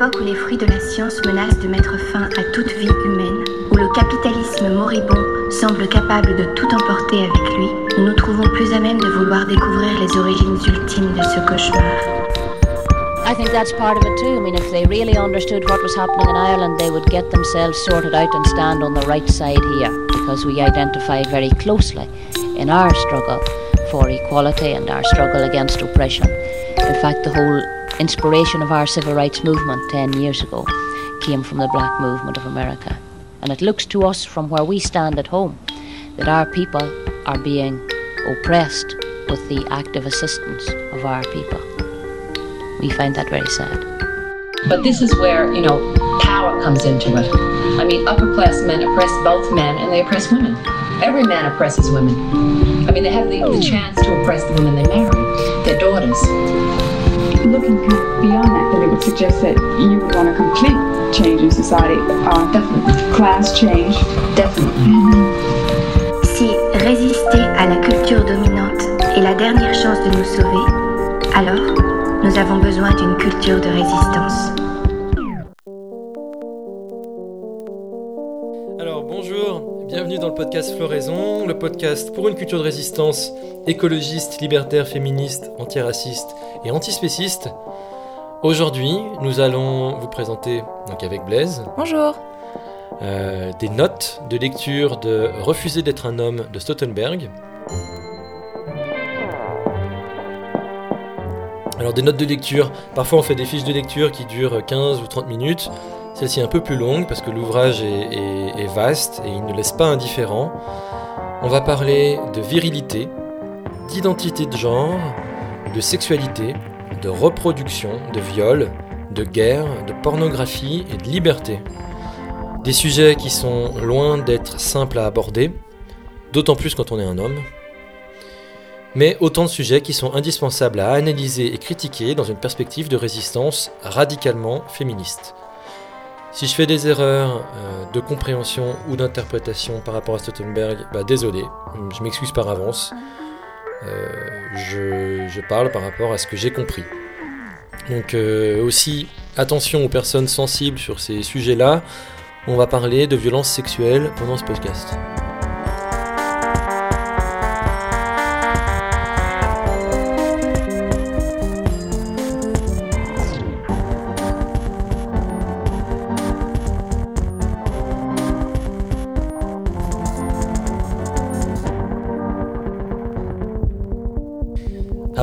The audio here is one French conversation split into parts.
époque où les fruits de la science menacent de mettre fin à toute vie humaine, où le capitalisme moribond semble capable de tout emporter avec lui, nous nous trouvons plus à même de vouloir découvrir les origines ultimes de ce cauchemar. I think that's part of it too. I mean, if they really understood what was happening in Ireland, they would get themselves sorted out and stand on the right side here because we identify very closely in our struggle for equality and our struggle against oppression. In fact, the whole inspiration of our civil rights movement 10 years ago came from the black movement of America. And it looks to us from where we stand at home that our people are being oppressed with the active assistance of our people. We find that very sad. But this is where, you know, power comes into it. I mean, upper class men oppress both men and they oppress women. Every man oppresses women. I mean, they have the, the hmm. chance to oppress the women they marry, their daughters. Looking kind of beyond that, then it would suggest that you would want a complete change in society. Uh, Definitely. class change. Definitely. Si résister à la culture dominante est la dernière chance de nous sauver, alors nous avons besoin d'une culture de résistance. Alors bonjour, bienvenue dans le podcast Floraison, le podcast pour une culture de résistance écologiste, libertaire, féministe, antiraciste et antispéciste. Aujourd'hui, nous allons vous présenter, donc avec Blaise, Bonjour. euh, des notes de lecture de Refuser d'être un homme de Stautenberg. Alors des notes de lecture, parfois on fait des fiches de lecture qui durent 15 ou 30 minutes. Celle-ci est un peu plus longue parce que l'ouvrage est, est- est vaste et il ne laisse pas indifférent. On va parler de virilité, d'identité de genre, de sexualité, de reproduction, de viol, de guerre, de pornographie et de liberté. Des sujets qui sont loin d'être simples à aborder, d'autant plus quand on est un homme. Mais autant de sujets qui sont indispensables à analyser et critiquer dans une perspective de résistance radicalement féministe. Si je fais des erreurs euh, de compréhension ou d'interprétation par rapport à Stautenberg, bah désolé, je m'excuse par avance. Euh, je, parle par rapport à ce que j'ai compris. Donc euh, aussi, attention aux personnes sensibles sur ces sujets-là. On va parler de violences sexuelles pendant ce podcast.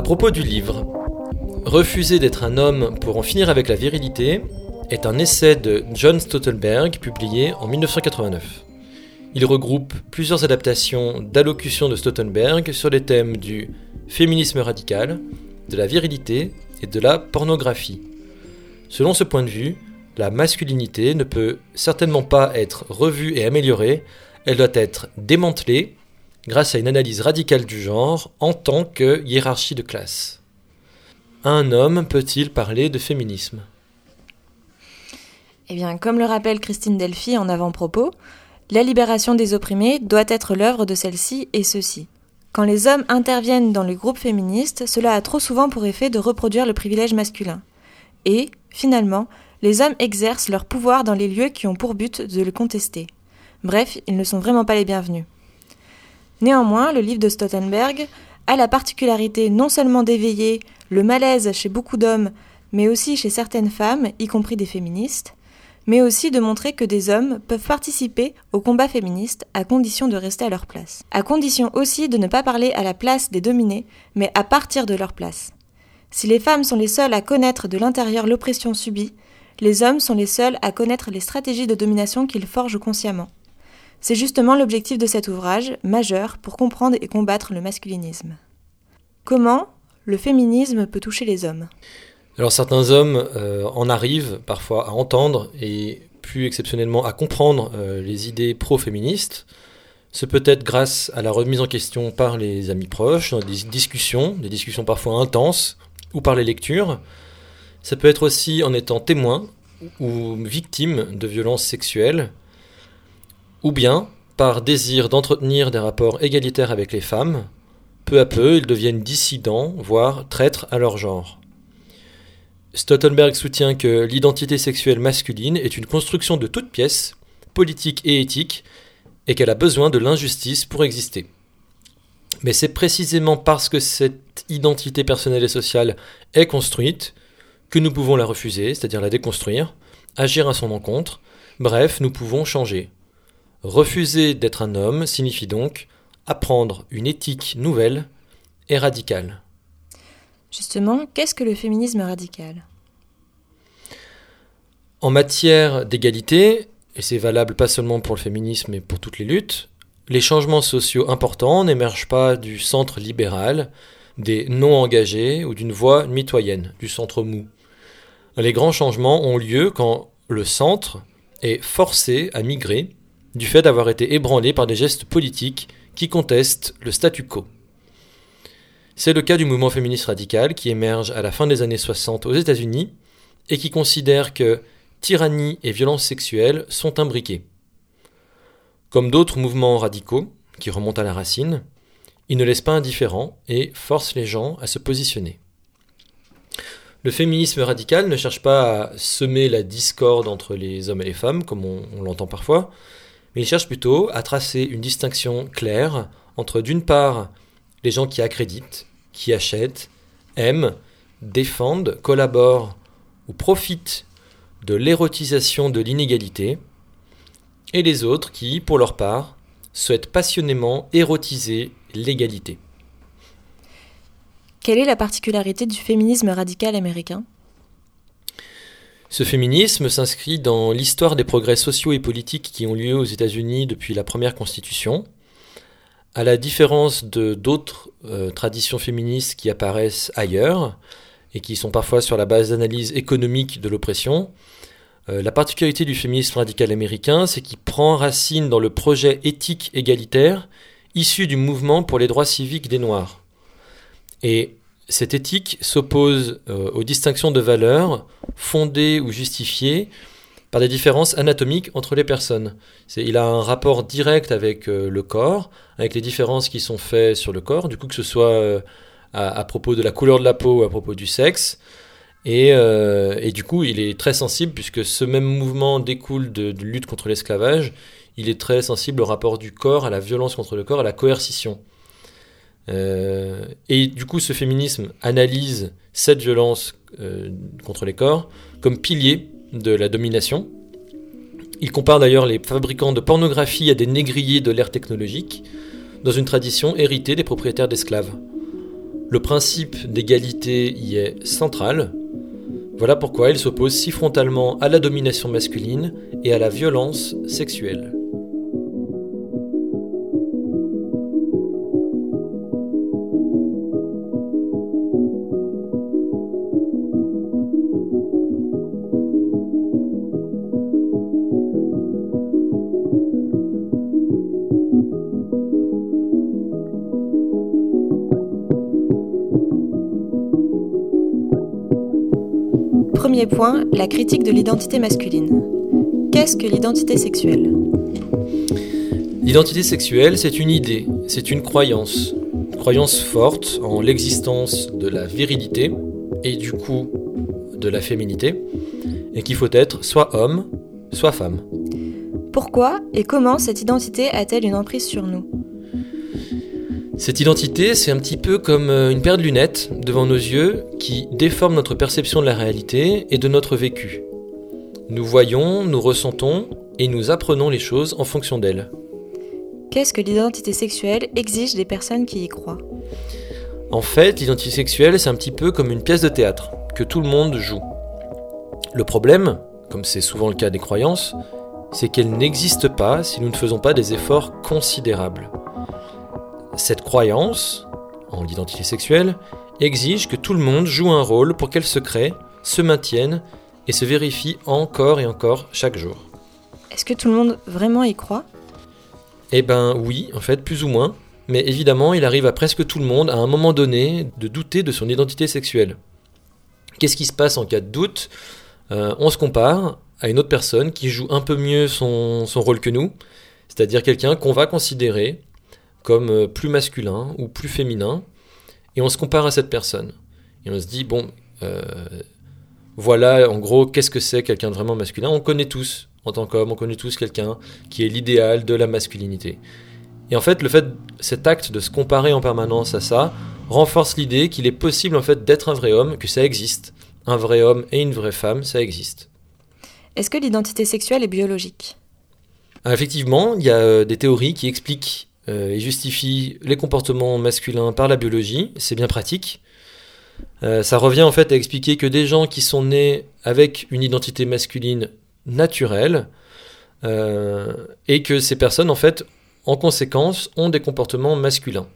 Propos du livre, Refuser d'être un homme pour en finir avec la virilité est un essai de John Stoltenberg publié en 1989. Il regroupe plusieurs adaptations d'allocutions de Stoltenberg sur les thèmes du féminisme radical, de la virilité et de la pornographie. Selon ce point de vue, la masculinité ne peut certainement pas être revue et améliorée, elle doit être démantelée grâce à une analyse radicale du genre en tant que hiérarchie de classe. Un homme peut-il parler de féminisme? Eh bien, comme le rappelle Christine Delphi en avant-propos, la libération des opprimés doit être l'œuvre de celle-ci et ceux-ci. Quand les hommes interviennent dans les groupes féministes, cela a trop souvent pour effet de reproduire le privilège masculin. Et, finalement, les hommes exercent leur pouvoir dans les lieux qui ont pour but de le contester. Bref, ils ne sont vraiment pas les bienvenus. Néanmoins, le livre de Stautenberg a la particularité non seulement d'éveiller le malaise chez beaucoup d'hommes, mais aussi chez certaines femmes, y compris des féministes, mais aussi de montrer que des hommes peuvent participer au combat féministe à condition de rester à leur place. À condition aussi de ne pas parler à la place des dominés, mais à partir de leur place. Si les femmes sont les seules à connaître de l'intérieur l'oppression subie, les hommes sont les seuls à connaître les stratégies de domination qu'ils forgent consciemment. C'est justement l'objectif de cet ouvrage, majeur, pour comprendre et combattre le masculinisme. Comment le féminisme peut toucher les hommes? Alors certains hommes euh, en arrivent parfois à entendre et plus exceptionnellement à comprendre euh, les idées pro-féministes. Ce peut être grâce à la remise en question par les amis proches, dans des discussions, des discussions parfois intenses, ou par les lectures. Ça peut être aussi en étant témoin ou victime de violences sexuelles, ou bien par désir d'entretenir des rapports égalitaires avec les femmes. Peu à peu, ils deviennent dissidents, voire traîtres à leur genre. Stoltenberg soutient que l'identité sexuelle masculine est une construction de toute pièce, politique et éthique, et qu'elle a besoin de l'injustice pour exister. Mais c'est précisément parce que cette identité personnelle et sociale est construite que nous pouvons la refuser, c'est-à-dire la déconstruire, agir à son encontre, bref, nous pouvons changer. Refuser d'être un homme signifie donc apprendre une éthique nouvelle et radicale. Justement, qu'est-ce que le féminisme radical? En matière d'égalité, et c'est valable pas seulement pour le féminisme mais pour toutes les luttes, les changements sociaux importants n'émergent pas du centre libéral, des non-engagés ou d'une voie mitoyenne, du centre mou. Les grands changements ont lieu quand le centre est forcé à migrer du fait d'avoir été ébranlé par des gestes politiques qui contestent le statu quo. C'est le cas du mouvement féministe radical qui émerge à la fin des années 60 aux États-Unis et qui considère que tyrannie et violence sexuelle sont imbriquées. Comme d'autres mouvements radicaux qui remontent à la racine, ils ne laissent pas indifférents et forcent les gens à se positionner. Le féminisme radical ne cherche pas à semer la discorde entre les hommes et les femmes, comme on l'entend parfois, mais il cherche plutôt à tracer une distinction claire entre d'une part les gens qui accréditent, qui achètent, aiment, défendent, collaborent ou profitent de l'érotisation de l'inégalité, et les autres qui, pour leur part, souhaitent passionnément érotiser l'égalité. Quelle est la particularité du féminisme radical américain? Ce féminisme s'inscrit dans l'histoire des progrès sociaux et politiques qui ont lieu aux États-Unis depuis la première constitution. À la différence de d'autres euh, traditions féministes qui apparaissent ailleurs et qui sont parfois sur la base d'analyse économique de l'oppression, euh, la particularité du féminisme radical américain, c'est qu'il prend racine dans le projet éthique égalitaire issu du mouvement pour les droits civiques des Noirs. Et cette éthique s'oppose euh, aux distinctions de valeurs fondées ou justifiées par des différences anatomiques entre les personnes. Il a un rapport direct avec euh, le corps, avec les différences qui sont faites sur le corps, du coup que ce soit à, à, propos de la couleur de la peau ou à propos du sexe. Et, euh, et, du coup, il est très sensible, puisque ce même mouvement découle de, de lutte contre l'esclavage, il est très sensible au rapport du corps, à la violence contre le corps, à la coercition. Euh, et du coup, ce féminisme analyse cette violence euh, contre les corps comme pilier de la domination. Il compare d'ailleurs les fabricants de pornographie à des négriers de l'ère technologique, dans une tradition héritée des propriétaires d'esclaves. Le principe d'égalité y est central, voilà pourquoi il s'oppose si frontalement à la domination masculine et à la violence sexuelle. Premier point, la critique de l'identité masculine. Qu'est-ce que l'identité sexuelle? L'identité sexuelle, c'est une idée, c'est une croyance. Une croyance forte en l'existence de la virilité et du coup de la féminité, et qu'il faut être soit homme, soit femme. Pourquoi et comment cette identité a-t-elle une emprise sur nous? Cette identité, c'est un petit peu comme euh, une paire de lunettes devant nos yeux qui déforme notre perception de la réalité et de notre vécu. Nous voyons, nous ressentons et nous apprenons les choses en fonction d'elles. Qu'est-ce que l'identité sexuelle exige des personnes qui y croient? En fait, l'identité sexuelle, c'est un petit peu comme une pièce de théâtre que tout le monde joue. Le problème, comme c'est souvent le cas des croyances, c'est qu'elle n'existe pas si nous ne faisons pas des efforts considérables. Cette croyance, en l'identité sexuelle, exige que tout le monde joue un rôle pour qu'elle se crée, se maintienne et se vérifie encore et encore chaque jour. Est-ce que tout le monde vraiment y croit? Eh ben oui, en fait, plus ou moins. Mais évidemment, il arrive à presque tout le monde, à un moment donné, de douter de son identité sexuelle. Qu'est-ce qui se passe en cas de doute? Euh, On se compare à une autre personne qui joue un peu mieux son, son rôle que nous, c'est-à-dire quelqu'un qu'on va considérer comme euh, plus masculin ou plus féminin, et on se compare à cette personne. Et on se dit, bon, euh, voilà en gros qu'est-ce que c'est quelqu'un de vraiment masculin? On connaît tous, en tant qu'homme, on connaît tous quelqu'un qui est l'idéal de la masculinité. Et en fait, le fait, cet acte de se comparer en permanence à ça, renforce l'idée qu'il est possible en fait d'être un vrai homme, que ça existe. Un vrai homme et une vraie femme, ça existe. Est-ce que l'identité sexuelle est biologique? Ah, Effectivement, il y a euh, des théories qui expliquent euh, et justifient les comportements masculins par la biologie. C'est bien pratique. Euh, ça revient en fait à expliquer que des gens qui sont nés avec une identité masculine naturelle et que ces personnes en fait en conséquence ont des comportements masculins.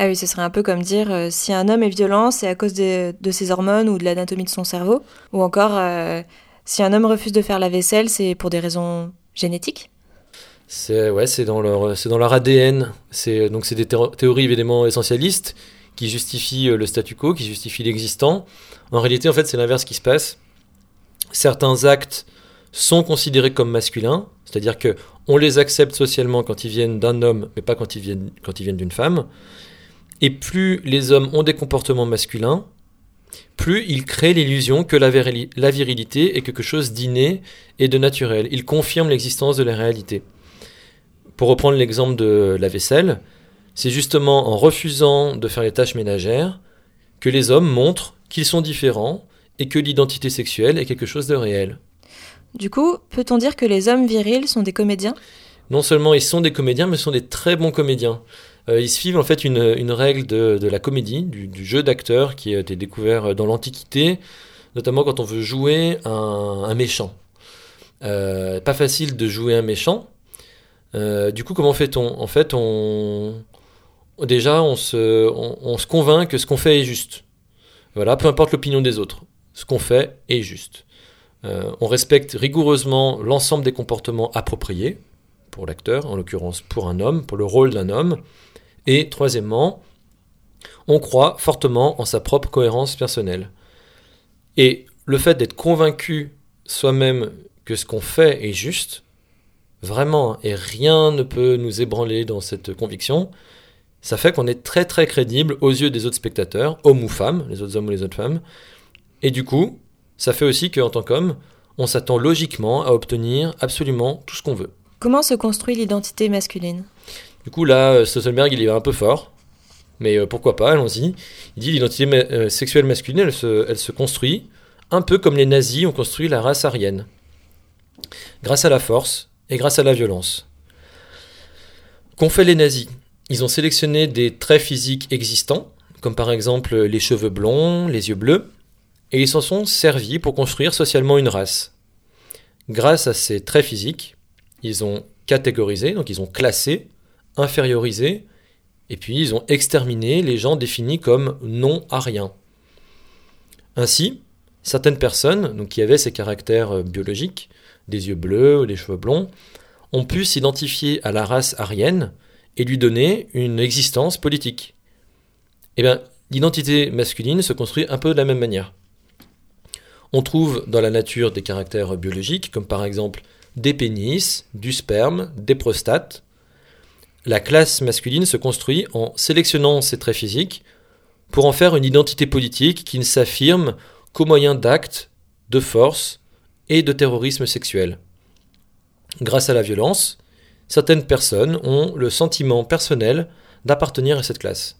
Ah oui, ce serait un peu comme dire euh, si un homme est violent, c'est à cause de ses hormones ou de l'anatomie de son cerveau. Ou encore, euh, si un homme refuse de faire la vaisselle, c'est pour des raisons génétiques. C'est ouais, c'est dans leur ADN. C'est donc c'est des théories évidemment essentialistes qui justifient euh, le statu quo, qui justifient l'existant. En réalité, en fait, c'est l'inverse qui se passe. Certains actes sont considérés comme masculins, c'est-à-dire que on les accepte socialement quand ils viennent d'un homme, mais pas quand ils viennent quand ils viennent d'une femme. Et plus les hommes ont des comportements masculins, plus ils créent l'illusion que la, virilité est quelque chose d'inné et de naturel. Ils confirment l'existence de la réalité. Pour reprendre l'exemple de la vaisselle, c'est justement en refusant de faire les tâches ménagères que les hommes montrent qu'ils sont différents et que l'identité sexuelle est quelque chose de réel. Du coup, peut-on dire que les hommes virils sont des comédiens? Non seulement ils sont des comédiens, mais sont des très bons comédiens. Euh, ils suivent en fait une, règle de, la comédie, du, jeu d'acteur qui a été découvert dans l'Antiquité, notamment quand on veut jouer un, méchant. Euh, pas facile de jouer un méchant. Euh, du coup, comment fait-on? En fait, on déjà on se, on, se convainc que ce qu'on fait est juste. Voilà, peu importe l'opinion des autres, ce qu'on fait est juste. on respecte rigoureusement l'ensemble des comportements appropriés pour l'acteur, en l'occurrence pour un homme, pour le rôle d'un homme. Et troisièmement, on croit fortement en sa propre cohérence personnelle. Et le fait d'être convaincu soi-même que ce qu'on fait est juste, vraiment, et rien ne peut nous ébranler dans cette conviction, ça fait qu'on est très très crédible aux yeux des autres spectateurs, hommes ou femmes, les autres hommes ou les autres femmes. Et du coup, ça fait aussi qu'en tant qu'homme, on s'attend logiquement à obtenir absolument tout ce qu'on veut. Comment se construit l'identité masculine? Du coup, là, euh, Stoltenberg, il est un peu fort. Mais euh, pourquoi pas, allons-y. Il dit l'identité euh, sexuelle masculine, elle se, construit un peu comme les nazis ont construit la race aryenne. Grâce à la force et grâce à la violence. Qu'ont fait les nazis? Ils ont sélectionné des traits physiques existants, comme par exemple les cheveux blonds, les yeux bleus, et ils s'en sont servis pour construire socialement une race. Grâce à ces traits physiques, ils ont catégorisé, donc ils ont classé infériorisé, et puis ils ont exterminé les gens définis comme non-ariens. Ainsi, certaines personnes qui avaient ces caractères euh, biologiques, des yeux bleus ou des cheveux blonds, ont pu s'identifier à la race arienne et lui donner une existence politique. Eh bien, l'identité masculine se construit un peu de la même manière. On trouve dans la nature des caractères biologiques, comme par exemple des pénis, du sperme, des prostates, la classe masculine se construit en sélectionnant ses traits physiques pour en faire une identité politique qui ne s'affirme qu'au moyen d'actes, de force et de terrorisme sexuel. Grâce à la violence, certaines personnes ont le sentiment personnel d'appartenir à cette classe.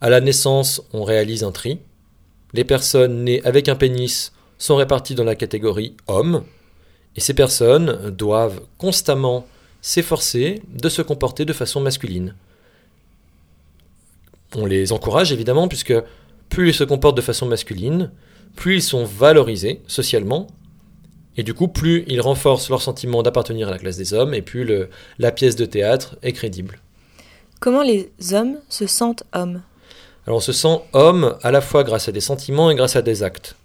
À la naissance, on réalise un tri. Les personnes nées avec un pénis sont réparties dans la catégorie homme, et ces personnes doivent constamment s'efforcer de se comporter de façon masculine. On les encourage évidemment, puisque plus ils se comportent de façon masculine, plus ils sont valorisés socialement, et du coup, plus ils renforcent leur sentiment d'appartenir à la classe des hommes, et plus le, la pièce de théâtre est crédible. Comment les hommes se sentent hommes? Alors on se sent homme à la fois grâce à des sentiments et grâce à des actes.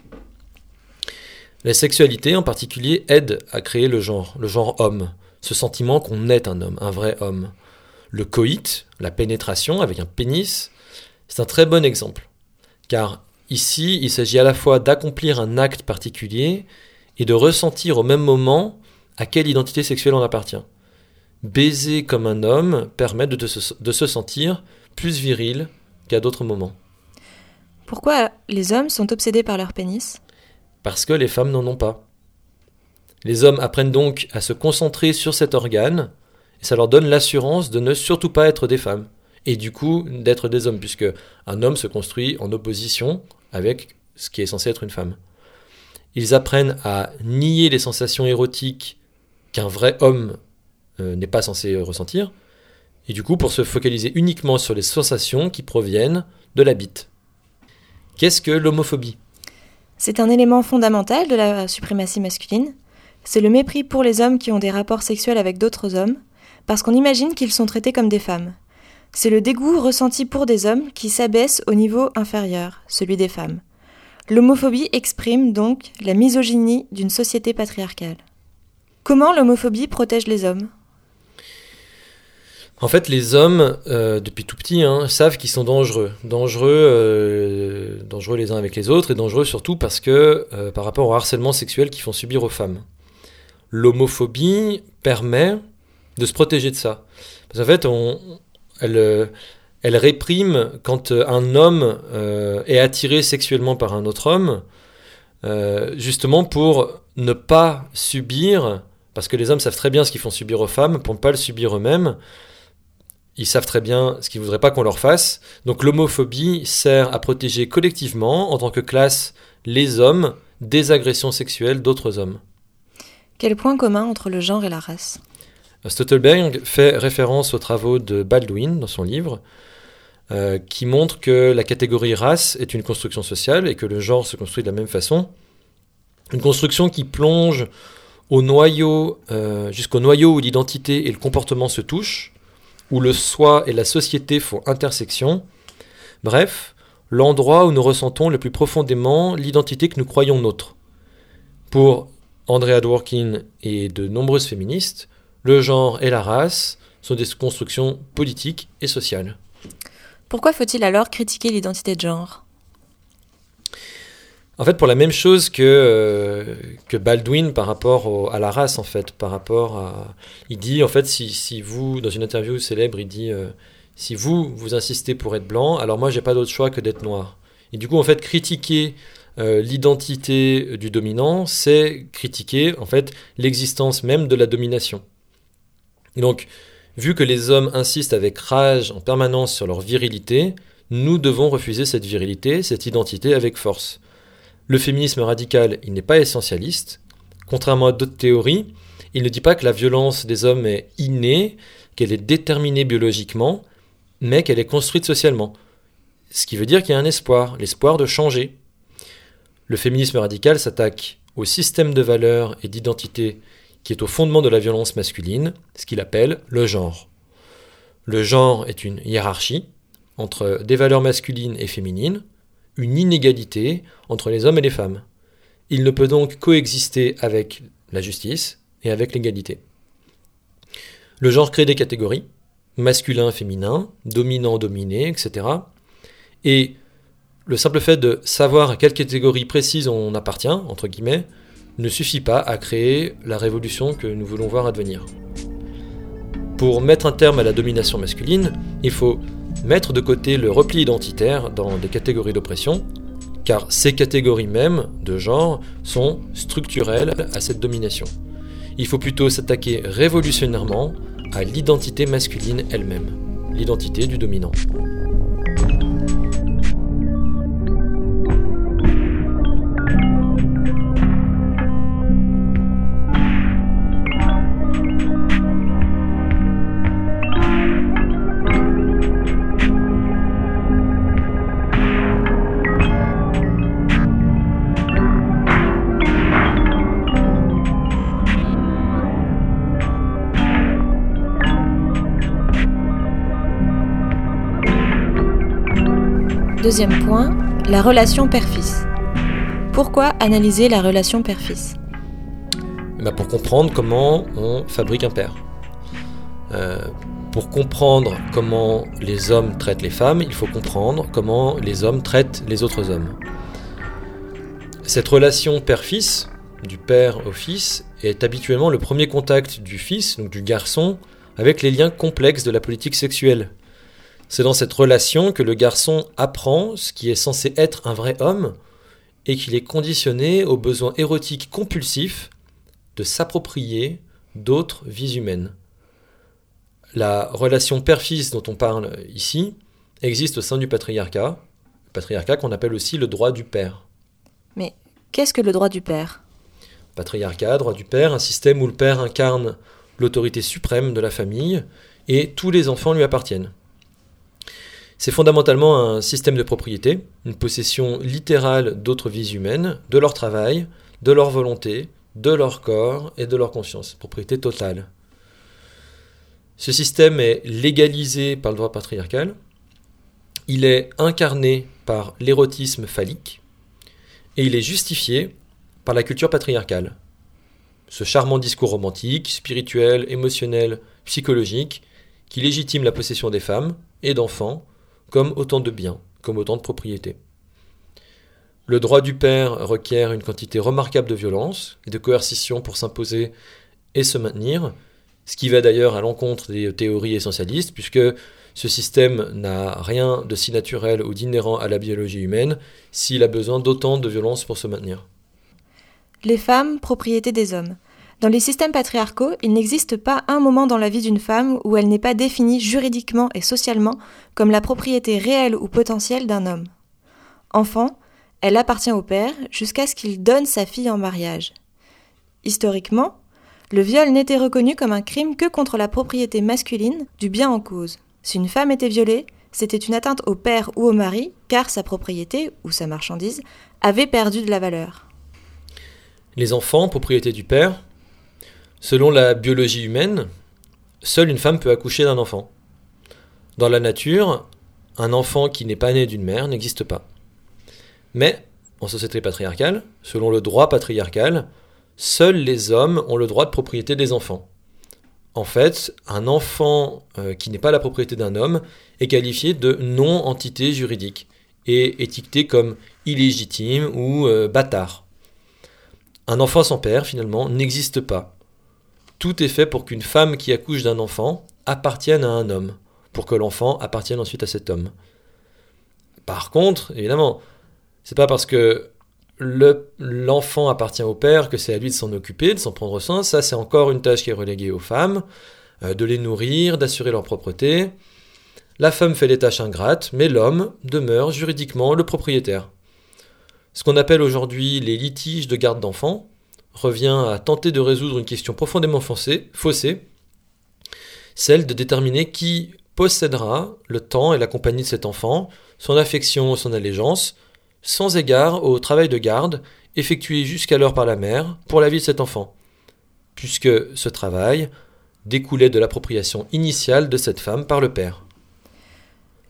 La sexualité en particulier aide à créer le genre, le genre homme ce sentiment qu'on est un homme, un vrai homme. Le coït, la pénétration avec un pénis, c'est un très bon exemple. Car ici, il s'agit à la fois d'accomplir un acte particulier et de ressentir au même moment à quelle identité sexuelle on appartient. Baiser comme un homme permet de, de se sentir plus viril qu'à d'autres moments. Pourquoi les hommes sont obsédés par leur pénis? Parce que les femmes n'en ont pas. Les hommes apprennent donc à se concentrer sur cet organe, et ça leur donne l'assurance de ne surtout pas être des femmes, et du coup d'être des hommes, puisque un homme se construit en opposition avec ce qui est censé être une femme. Ils apprennent à nier les sensations érotiques qu'un vrai homme euh, n'est pas censé ressentir, et du coup pour se focaliser uniquement sur les sensations qui proviennent de la bite. Qu'est-ce que l'homophobie? C'est un élément fondamental de la suprématie masculine. C'est le mépris pour les hommes qui ont des rapports sexuels avec d'autres hommes, parce qu'on imagine qu'ils sont traités comme des femmes. C'est le dégoût ressenti pour des hommes qui s'abaissent au niveau inférieur, celui des femmes. L'homophobie exprime donc la misogynie d'une société patriarcale. Comment l'homophobie protège les hommes? En fait, les hommes, euh, depuis tout petit, hein, savent qu'ils sont dangereux. Dangereux, euh, dangereux les uns avec les autres, et dangereux surtout parce que, euh, par rapport au harcèlement sexuel qu'ils font subir aux femmes. L'homophobie permet de se protéger de ça. Parce fait, on, elle, elle réprime quand un homme est attiré sexuellement par un autre homme, justement pour ne pas subir parce que les hommes savent très bien ce qu'ils font subir aux femmes pour ne pas le subir eux-mêmes. Ils savent très bien ce qu'ils ne voudraient pas qu'on leur fasse. Donc l'homophobie sert à protéger collectivement, en tant que classe, les hommes des agressions sexuelles d'autres hommes. Quel point commun entre le genre et la race? Stottelberg fait référence aux travaux de Baldwin dans son livre, euh, qui montre que la catégorie race est une construction sociale et que le genre se construit de la même façon. Une construction qui plonge au noyau, euh, jusqu'au noyau où l'identité et le comportement se touchent, où le soi et la société font intersection. Bref, l'endroit où nous ressentons le plus profondément l'identité que nous croyons nôtre. Pour Andrea Dworkin et de nombreuses féministes, le genre et la race sont des constructions politiques et sociales. Pourquoi faut-il alors critiquer l'identité de genre? En fait, pour la même chose que, euh, que Baldwin par rapport à la race, en fait, par rapport à... Il dit, en fait, si, si vous, dans une interview célèbre, il dit, euh, si vous, vous insistez pour être blanc, alors moi, j'ai pas d'autre choix que d'être noir. Et du coup, en fait, critiquer euh, l'identité du dominant, c'est critiquer, en fait, l'existence même de la domination. Donc, vu que les hommes insistent avec rage en permanence sur leur virilité, nous devons refuser cette virilité, cette identité avec force. Le féminisme radical, il n'est pas essentialiste. Contrairement à d'autres théories, il ne dit pas que la violence des hommes est innée, qu'elle est déterminée biologiquement, mais qu'elle est construite socialement. Ce qui veut dire qu'il y a un espoir, l'espoir de changer. Le féminisme radical s'attaque au système de valeurs et d'identité qui est au fondement de la violence masculine, ce qu'il appelle le genre. Le genre est une hiérarchie entre des valeurs masculines et féminines, une inégalité entre les hommes et les femmes. Il ne peut donc coexister avec la justice et avec l'égalité. Le genre crée des catégories, masculin, féminin, dominant, dominé, etc. Et le simple fait de savoir à quelle catégorie précise on appartient, entre guillemets, ne suffit pas à créer la révolution que nous voulons voir advenir. Pour mettre un terme à la domination masculine, il faut mettre de côté le repli identitaire dans des catégories d'oppression, car ces catégories mêmes de genre sont structurelles à cette domination. Il faut plutôt s'attaquer révolutionnairement à l'identité masculine elle-même, l'identité du dominant. Deuxième point, la relation père-fils. Pourquoi analyser la relation père-fils? Bah Pour comprendre comment on fabrique un père. Euh, pour comprendre comment les hommes traitent les femmes, il faut comprendre comment les hommes traitent les autres hommes. Cette relation père-fils, du père au fils, est habituellement le premier contact du fils, donc du garçon, avec les liens complexes de la politique sexuelle c'est dans cette relation que le garçon apprend ce qui est censé être un vrai homme et qu'il est conditionné au besoin érotique compulsif de s'approprier d'autres vies humaines. La relation père-fils dont on parle ici existe au sein du patriarcat, patriarcat qu'on appelle aussi le droit du père. Mais qu'est-ce que le droit du père? Patriarcat, droit du père, un système où le père incarne l'autorité suprême de la famille et tous les enfants lui appartiennent. C'est fondamentalement un système de propriété, une possession littérale d'autres vies humaines, de leur travail, de leur volonté, de leur corps et de leur conscience, propriété totale. Ce système est légalisé par le droit patriarcal, il est incarné par l'érotisme phallique, et il est justifié par la culture patriarcale. Ce charmant discours romantique, spirituel, émotionnel, psychologique, qui légitime la possession des femmes et d'enfants comme autant de biens, comme autant de propriétés. Le droit du père requiert une quantité remarquable de violence et de coercition pour s'imposer et se maintenir, ce qui va d'ailleurs à l'encontre des théories essentialistes, puisque ce système n'a rien de si naturel ou d'inhérent à la biologie humaine s'il a besoin d'autant de violence pour se maintenir. Les femmes, propriété des hommes. Dans les systèmes patriarcaux, il n'existe pas un moment dans la vie d'une femme où elle n'est pas définie juridiquement et socialement comme la propriété réelle ou potentielle d'un homme. Enfant, elle appartient au père jusqu'à ce qu'il donne sa fille en mariage. Historiquement, le viol n'était reconnu comme un crime que contre la propriété masculine du bien en cause. Si une femme était violée, c'était une atteinte au père ou au mari, car sa propriété, ou sa marchandise, avait perdu de la valeur. Les enfants, propriété du père, selon la biologie humaine, seule une femme peut accoucher d'un enfant. Dans la nature, un enfant qui n'est pas né d'une mère n'existe pas. Mais, en société patriarcale, selon le droit patriarcal, seuls les hommes ont le droit de propriété des enfants en fait, un enfant euh, qui n'est pas la propriété d'un homme est qualifié de non-entité juridique et étiqueté comme illégitime ou euh, bâtard. Un enfant sans père, finalement, n'existe pas. Tout est fait pour qu'une femme qui accouche d'un enfant appartienne à un homme, pour que l'enfant appartienne ensuite à cet homme. Par contre, évidemment, c'est pas parce que l'enfant appartient au père, que c'est à lui de s'en occuper, de s'en prendre soin. Ça, c'est encore une tâche qui est reléguée aux femmes, euh, de les nourrir, d'assurer leur propreté. La femme fait les tâches ingrates, mais l'homme demeure juridiquement le propriétaire. Ce qu'on appelle aujourd'hui les litiges de garde d'enfants revient à tenter de résoudre une question profondément faussée, celle de déterminer qui possédera le temps et la compagnie de cet enfant, son affection, son allégeance, sans égard au travail de garde effectué jusqu'alors par la mère pour la vie de cet enfant, puisque ce travail découlait de l'appropriation initiale de cette femme par le père.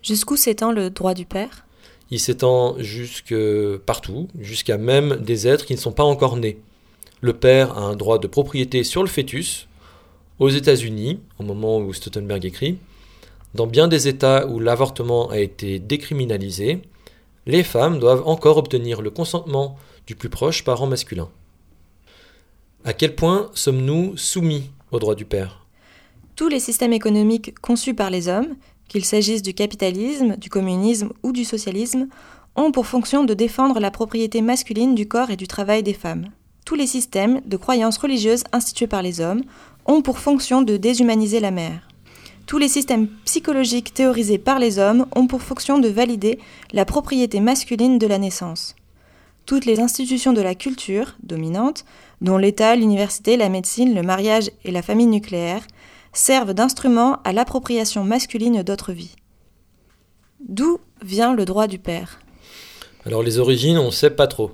Jusqu'où s'étend le droit du père? Il s'étend jusque partout, jusqu'à même des êtres qui ne sont pas encore nés. Le père a un droit de propriété sur le fœtus, aux États-Unis, au moment où Stoltenberg écrit, dans bien des États où l'avortement a été décriminalisé, les femmes doivent encore obtenir le consentement du plus proche parent masculin. À quel point sommes-nous soumis au droit du père? Tous les systèmes économiques conçus par les hommes, qu'il s'agisse du capitalisme, du communisme ou du socialisme, ont pour fonction de défendre la propriété masculine du corps et du travail des femmes. Tous les systèmes de croyances religieuses institués par les hommes ont pour fonction de déshumaniser la mère. Tous les systèmes psychologiques théorisés par les hommes ont pour fonction de valider la propriété masculine de la naissance. Toutes les institutions de la culture, dominantes, dont l'État, l'université, la médecine, le mariage et la famille nucléaire, servent d'instruments à l'appropriation masculine d'autres vies. D'où vient le droit du père? Alors les origines, on ne sait pas trop.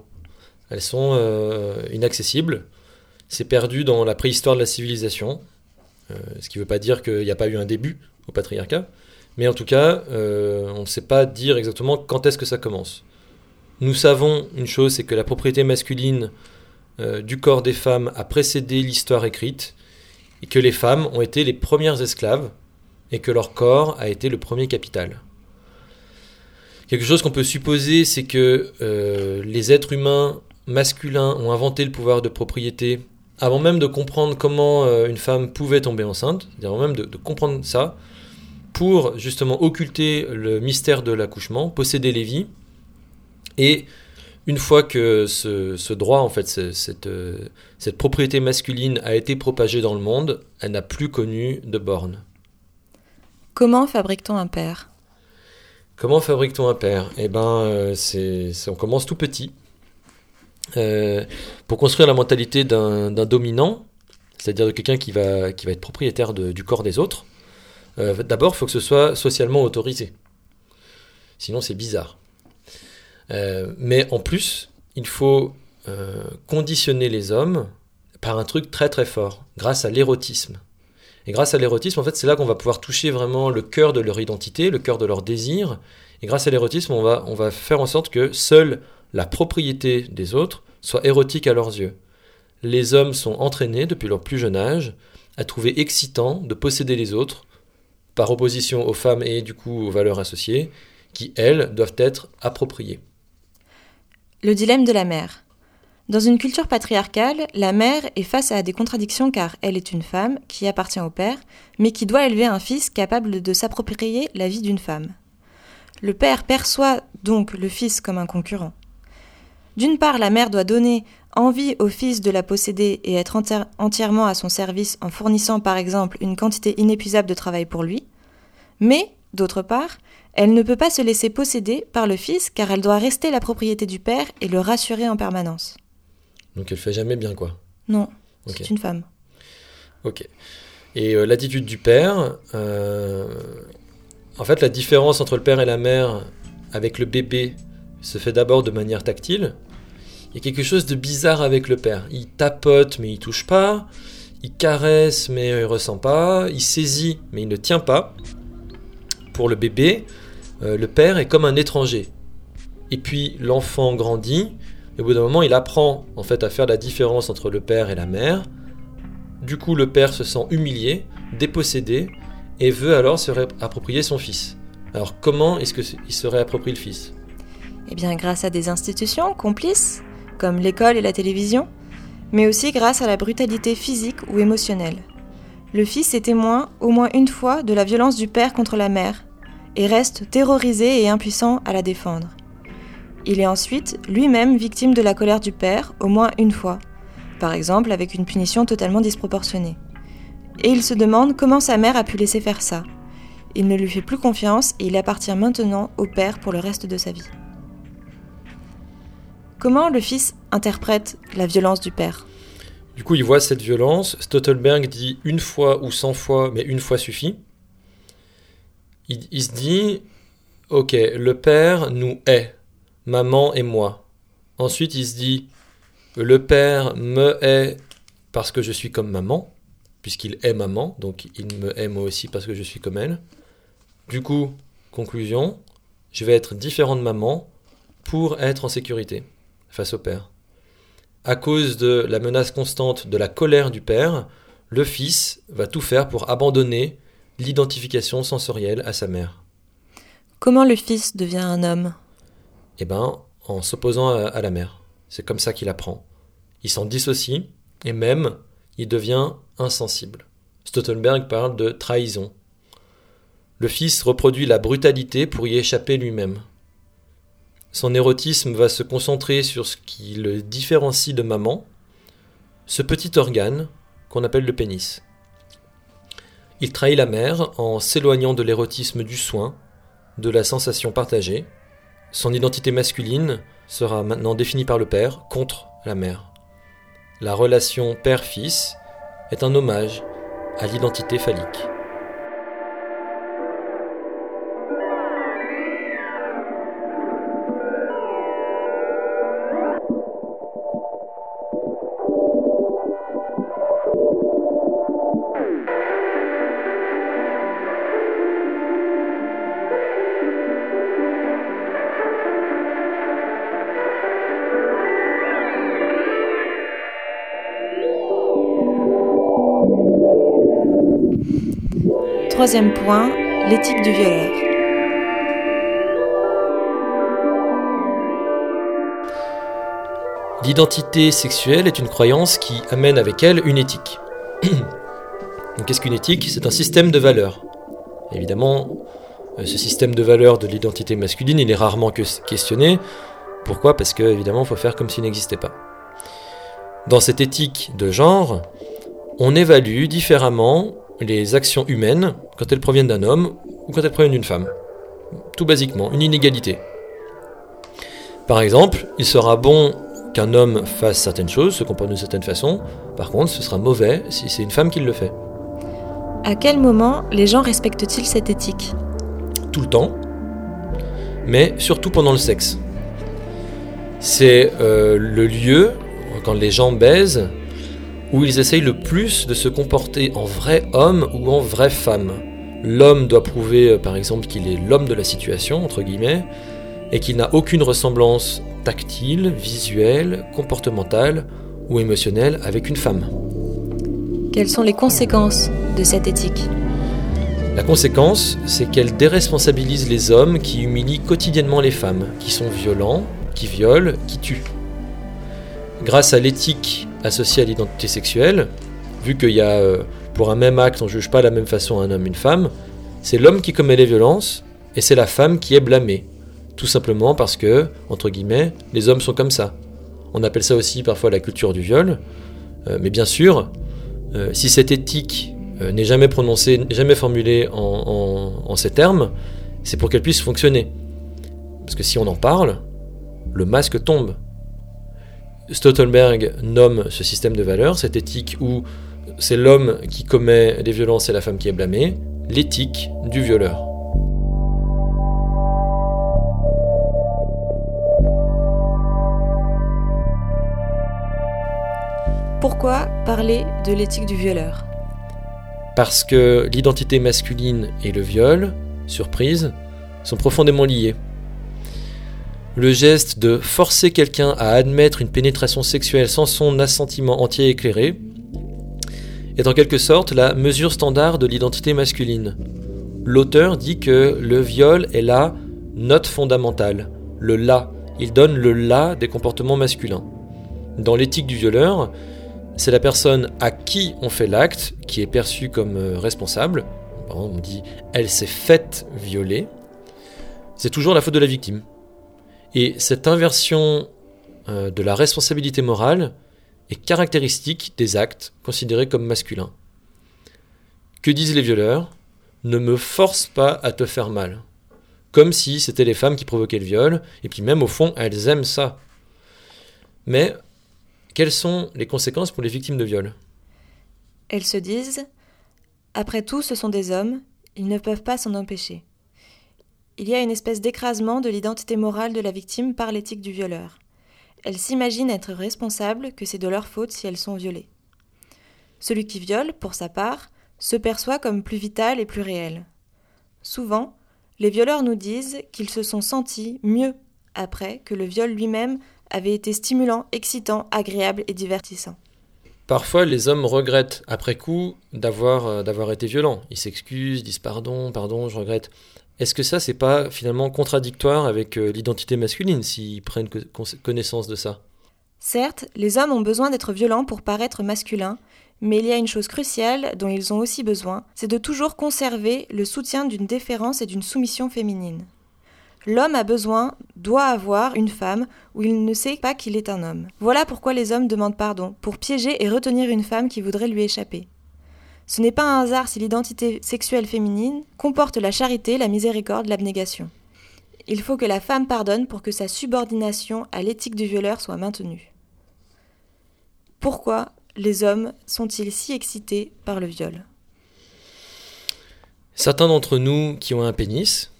Elles sont euh, inaccessibles. C'est perdu dans la préhistoire de la civilisation. Euh, ce qui ne veut pas dire qu'il n'y a pas eu un début au patriarcat, mais en tout cas, euh, on ne sait pas dire exactement quand est-ce que ça commence. Nous savons une chose, c'est que la propriété masculine du corps des femmes a précédé l'histoire écrite, et que les femmes ont été les premières esclaves, et que leur corps a été le premier capital. Quelque chose qu'on peut supposer, c'est que les êtres humains masculins ont inventé le pouvoir de propriété avant même de comprendre comment euh, une femme pouvait tomber enceinte, avant même de, comprendre ça, pour justement occulter le mystère de l'accouchement, posséder les vies, et une fois que ce, droit, en fait, cette, cette propriété masculine a été propagée dans le monde, elle n'a plus connu de bornes. Comment fabrique-t-on un père? Comment fabrique-t-on un père? Eh ben, c'est, on commence tout petit. Pour construire la mentalité d'un, dominant, c'est-à-dire de quelqu'un qui va, qui va être propriétaire du corps des autres, d'abord, il faut que ce soit socialement autorisé. Sinon, c'est bizarre. Euh, mais en plus, il faut euh, conditionner les hommes par un truc très très fort, grâce à l'érotisme. Et grâce à l'érotisme, en fait, c'est là qu'on va pouvoir toucher vraiment le cœur de leur identité, le cœur de leur désir. Et grâce à l'érotisme, on va, on va faire en sorte que seule la propriété des autres soit érotique à leurs yeux. Les hommes sont entraînés depuis leur plus jeune âge à trouver excitant de posséder les autres, par opposition aux femmes et du coup aux valeurs associées, qui, elles, doivent être appropriées. Le dilemme de la mère. Dans une culture patriarcale, la mère est face à des contradictions car elle est une femme qui appartient au père, mais qui doit élever un fils capable de s'approprier la vie d'une femme. Le père perçoit donc le fils comme un concurrent. D'une part, la mère doit donner envie au fils de la posséder et être entièrement à son service en fournissant par exemple une quantité inépuisable de travail pour lui, mais, d'autre part, elle ne peut pas se laisser posséder par le fils car elle doit rester la propriété du père et le rassurer en permanence. Donc elle fait jamais bien quoi Non, c'est une femme. Ok. Et euh, l'attitude du père, euh, en fait la différence entre le père et la mère avec le bébé se fait d'abord de manière tactile. Il y a quelque chose de bizarre avec le père. Il tapote mais il touche pas. Il caresse mais il ressent pas. Il saisit mais il ne tient pas. Pour le bébé, euh, le père est comme un étranger. Et puis l'enfant grandit, et au bout d'un moment, il apprend en fait à faire la différence entre le père et la mère. Du coup, le père se sent humilié, dépossédé, et veut alors se réapproprier son fils. Alors comment est-ce qu'il se réapproprie le fils? Eh bien grâce à des institutions complices, comme l'école et la télévision, mais aussi grâce à la brutalité physique ou émotionnelle. Le fils est témoin au moins une fois de la violence du père contre la mère, et reste terrorisé et impuissant à la défendre. Il est ensuite lui-même victime de la colère du père au moins une fois, par exemple avec une punition totalement disproportionnée. Et il se demande comment sa mère a pu laisser faire ça. Il ne lui fait plus confiance et il appartient maintenant au père pour le reste de sa vie. Comment le fils interprète la violence du père? Du coup, il voit cette violence. Stottelberg dit une fois ou cent fois, mais une fois suffit il, se dit, ok, le père nous hait, maman et moi. Ensuite, il se dit, le père me hait parce que je suis comme maman, puisqu'il est maman, donc il me hait moi aussi parce que je suis comme elle. Du coup, conclusion, je vais être différent de maman pour être en sécurité face au père. À cause de la menace constante de la colère du père, le fils va tout faire pour abandonner l'identification sensorielle à sa mère. Comment le fils devient un homme? Eh ben, en s'opposant à, la mère. C'est comme ça qu'il apprend. Il s'en dissocie et même il devient insensible. Stoltenberg parle de trahison. Le fils reproduit la brutalité pour y échapper lui-même. Son érotisme va se concentrer sur ce qui le différencie de maman, ce petit organe qu'on appelle le pénis. Il trahit la mère en s'éloignant de l'érotisme du soin, de la sensation partagée. Son identité masculine sera maintenant définie par le père contre la mère. La relation père-fils est un hommage à l'identité phallique. Troisième point, l'éthique du violeur. L'identité sexuelle est une croyance qui amène avec elle une éthique. Qu'est-ce qu'une éthique? C'est un système de valeurs. Évidemment, euh, ce système de valeurs de l'identité masculine, il est rarement questionné, Pourquoi? Parce que évidemment, il faut faire comme s'il n'existait pas. Dans cette éthique de genre, on évalue différemment les actions humaines quand elles proviennent d'un homme ou quand elles proviennent d'une femme. Tout basiquement, une inégalité. Par exemple, il sera bon qu'un homme fasse certaines choses, se comporte d'une certaine façon, par contre, ce sera mauvais si c'est une femme qui le fait. À quel moment les gens respectent-ils cette éthique? Tout le temps, mais surtout pendant le sexe. C'est euh, le lieu, quand les gens baisent, où ils essayent le plus de se comporter en vrai homme ou en vraie femme. L'homme doit prouver, euh, par exemple, qu'il est l'homme de la situation, entre guillemets, et qu'il n'a aucune ressemblance tactile, visuelle, comportementale ou émotionnelle avec une femme. Quelles sont les conséquences de cette éthique? La conséquence, c'est qu'elle déresponsabilise les hommes qui humilient quotidiennement les femmes, qui sont violents, qui violent, qui tuent. Grâce à l'éthique associée à l'identité sexuelle, vu qu'il y a, euh, pour un même acte, on ne juge pas la même façon un homme et une femme, c'est l'homme qui commet les violences et c'est la femme qui est blâmée. Tout simplement parce que, entre guillemets, les hommes sont comme ça. On appelle ça aussi parfois la culture du viol. Euh, mais bien sûr, euh, si cette éthique n'est jamais prononcée, jamais formulée en, ces termes, c'est pour qu'elle puisse fonctionner. Parce que si on en parle, le masque tombe. Stoltenberg nomme ce système de valeurs, cette éthique où c'est l'homme qui commet les violences et la femme qui est blâmée, l'éthique du violeur. Pourquoi parler de l'éthique du violeur? Parce que l'identité masculine et le viol, surprise, sont profondément liés. Le geste de forcer quelqu'un à admettre une pénétration sexuelle sans son assentiment entier éclairé est en quelque sorte la mesure standard de l'identité masculine. L'auteur dit que le viol est la note fondamentale, le là. Il donne le là des comportements masculins. Dans l'éthique du violeur, c'est la personne à qui on fait l'acte qui est perçue comme euh, responsable. On dit elle s'est faite violer. C'est toujours la faute de la victime. Et cette inversion euh, de la responsabilité morale est caractéristique des actes considérés comme masculins. Que disent les violeurs? Ne me force pas à te faire mal. Comme si c'était les femmes qui provoquaient le viol, et puis même au fond, elles aiment ça. Mais quelles sont les conséquences pour les victimes de viol? Elles se disent Après tout, ce sont des hommes, ils ne peuvent pas s'en empêcher. Il y a une espèce d'écrasement de l'identité morale de la victime par l'éthique du violeur. Elles s'imaginent être responsables, que c'est de leur faute si elles sont violées. Celui qui viole, pour sa part, se perçoit comme plus vital et plus réel. Souvent, les violeurs nous disent qu'ils se sont sentis mieux après que le viol lui-même avait été stimulant, excitant, agréable et divertissant. Parfois, les hommes regrettent après coup d'avoir euh, été violents. Ils s'excusent, disent pardon, pardon, je regrette. Est-ce que ça, c'est pas finalement contradictoire avec euh, l'identité masculine s'ils prennent connaissance de ça? Certes, les hommes ont besoin d'être violents pour paraître masculins, mais il y a une chose cruciale dont ils ont aussi besoin, c'est de toujours conserver le soutien d'une déférence et d'une soumission féminine. L'homme a besoin, doit avoir une femme où il ne sait pas qu'il est un homme. Voilà pourquoi les hommes demandent pardon, pour piéger et retenir une femme qui voudrait lui échapper. Ce n'est pas un hasard si l'identité sexuelle féminine comporte la charité, la miséricorde, l'abnégation. Il faut que la femme pardonne pour que sa subordination à l'éthique du violeur soit maintenue. Pourquoi les hommes sont-ils si excités par le viol? Certains d'entre nous qui ont un pénis,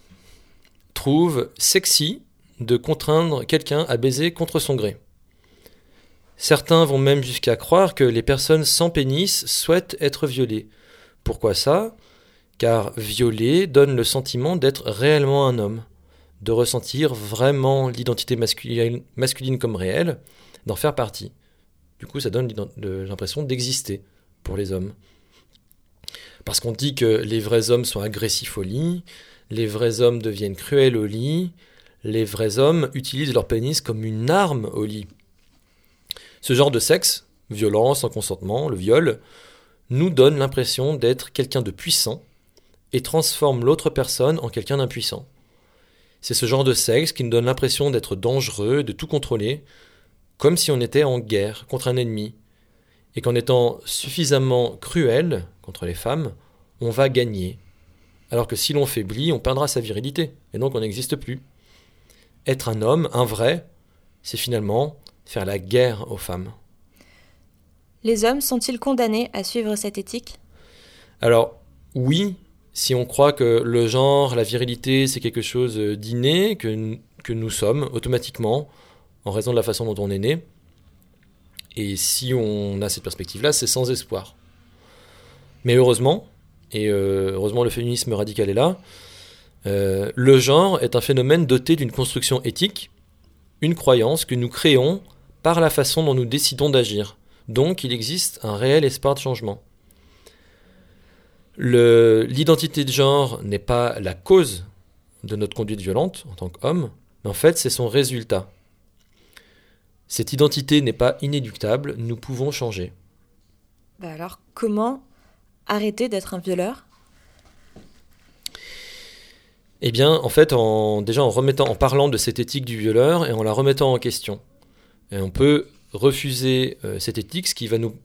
trouve sexy de contraindre quelqu'un à baiser contre son gré. Certains vont même jusqu'à croire que les personnes sans pénis souhaitent être violées. Pourquoi ça? Car violer donne le sentiment d'être réellement un homme, de ressentir vraiment l'identité masculine, comme réelle, d'en faire partie. Du coup, ça donne l'impression d'exister pour les hommes. Parce qu'on dit que les vrais hommes sont agressifs au lit, les vrais hommes deviennent cruels au lit, les vrais hommes utilisent leur pénis comme une arme au lit. Ce genre de sexe, violence, sans consentement, le viol, nous donne l'impression d'être quelqu'un de puissant et transforme l'autre personne en quelqu'un d'impuissant. C'est ce genre de sexe qui nous donne l'impression d'être dangereux, de tout contrôler, comme si on était en guerre contre un ennemi, et qu'en étant suffisamment cruel contre les femmes, on va gagner. Alors que si l'on faiblit, on perdra sa virilité, et donc on n'existe plus. Être un homme, un vrai, c'est finalement faire la guerre aux femmes. Les hommes sont-ils condamnés à suivre cette éthique? Alors, oui, si on croit que le genre, la virilité, c'est quelque chose d'inné, que, que nous sommes automatiquement, en raison de la façon dont on est né. Et si on a cette perspective-là, c'est sans espoir. Mais heureusement, et euh, heureusement le féminisme radical est là, euh, le genre est un phénomène doté d'une construction éthique, une croyance que nous créons par la façon dont nous décidons d'agir. Donc il existe un réel espoir de changement. L'identité de genre n'est pas la cause de notre conduite violente en tant qu'homme, mais en fait c'est son résultat. Cette identité n'est pas inéluctable, nous pouvons changer. Bah alors comment arrêter d'être un violeur? Eh bien, en fait, en, déjà en remettant, en parlant de cette éthique du violeur et en la remettant en question. On peut refuser euh, cette éthique, ce qui va nous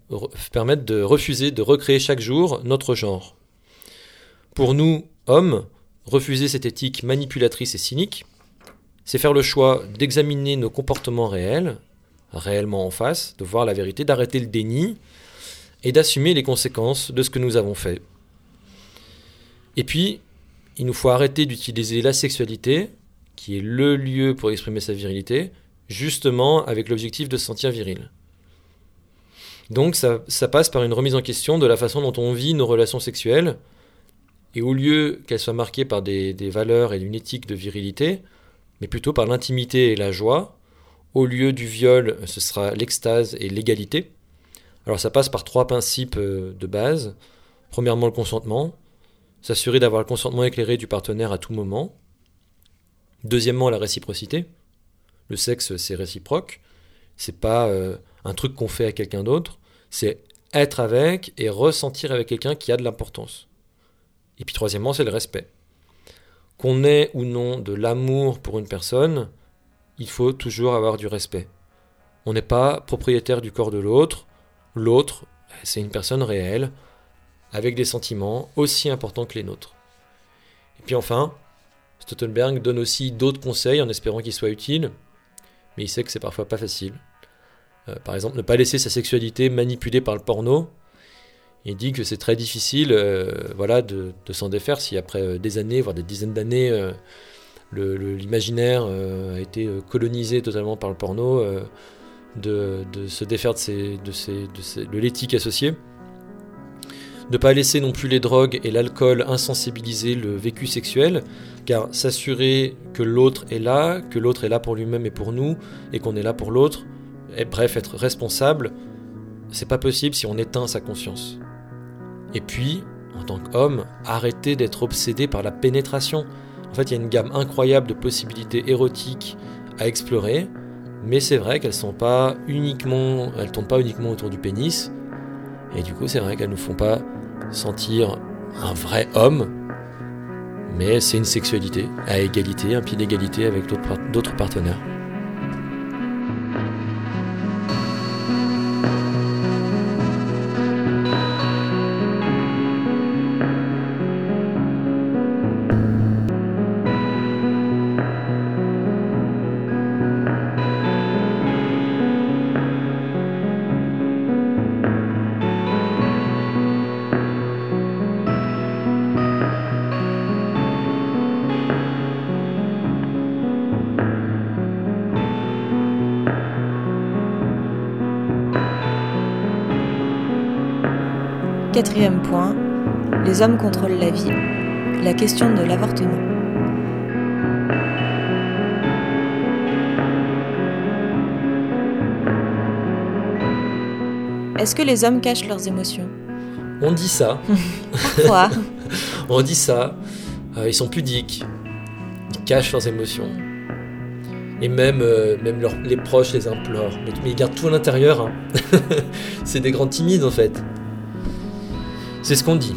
permettre de refuser de recréer chaque jour notre genre. Pour nous, hommes, refuser cette éthique manipulatrice et cynique, c'est faire le choix d'examiner nos comportements réels, réellement en face, de voir la vérité, d'arrêter le déni et d'assumer les conséquences de ce que nous avons fait. Et puis, il nous faut arrêter d'utiliser la sexualité, qui est le lieu pour exprimer sa virilité, justement avec l'objectif de se sentir viril. Donc ça, passe par une remise en question de la façon dont on vit nos relations sexuelles, et au lieu qu'elles soient marquées par des, des valeurs et une éthique de virilité, mais plutôt par l'intimité et la joie, au lieu du viol, ce sera l'extase et l'égalité. Alors ça passe par trois principes euh, de base. Premièrement, le consentement, s'assurer d'avoir le consentement éclairé du partenaire à tout moment. Deuxièmement, la réciprocité. Le sexe, c'est réciproque. C'est pas euh, un truc qu'on fait à quelqu'un d'autre. C'est être avec et ressentir avec quelqu'un qui a de l'importance. Et puis troisièmement, c'est le respect. Qu'on ait ou non de l'amour pour une personne, il faut toujours avoir du respect. On n'est pas propriétaire du corps de l'autre. L'autre, c'est une personne réelle avec des sentiments aussi importants que les nôtres. Et puis enfin, Stoltenberg donne aussi d'autres conseils en espérant qu'ils soient utiles, mais il sait que c'est parfois pas facile. Euh, par exemple, ne pas laisser sa sexualité manipulée par le porno. Il dit que c'est très difficile euh, voilà, de, s'en défaire si après euh, des années, voire des dizaines d'années, l'imaginaire a été colonisé totalement par le porno, de, se défaire de, de l'éthique associée. Ne pas laisser non plus les drogues et l'alcool insensibiliser le vécu sexuel, car s'assurer que l'autre est là, que l'autre est là pour lui-même et pour nous, et qu'on est là pour l'autre, et bref, être responsable, c'est pas possible si on éteint sa conscience. Et puis, en tant qu'homme, arrêter d'être obsédé par la pénétration. En fait, il y a une gamme incroyable de possibilités érotiques à explorer, mais c'est vrai qu'elles sont pas uniquement, elles tombent pas uniquement autour du pénis. Et du coup, c'est vrai qu'elles nous font pas sentir un vrai homme, mais c'est une sexualité à égalité, un pied d'égalité avec d'autres partenaires. Les hommes contrôlent la vie. La question de l'avortement. Est-ce que les hommes cachent leurs émotions? On dit ça. Parfois. On dit ça. Euh, ils sont pudiques. Ils cachent leurs émotions. Et même, euh, même les proches les implorent. Mais, ils gardent tout à l'intérieur. Hein. C'est des grands timides en fait. C'est ce qu'on dit.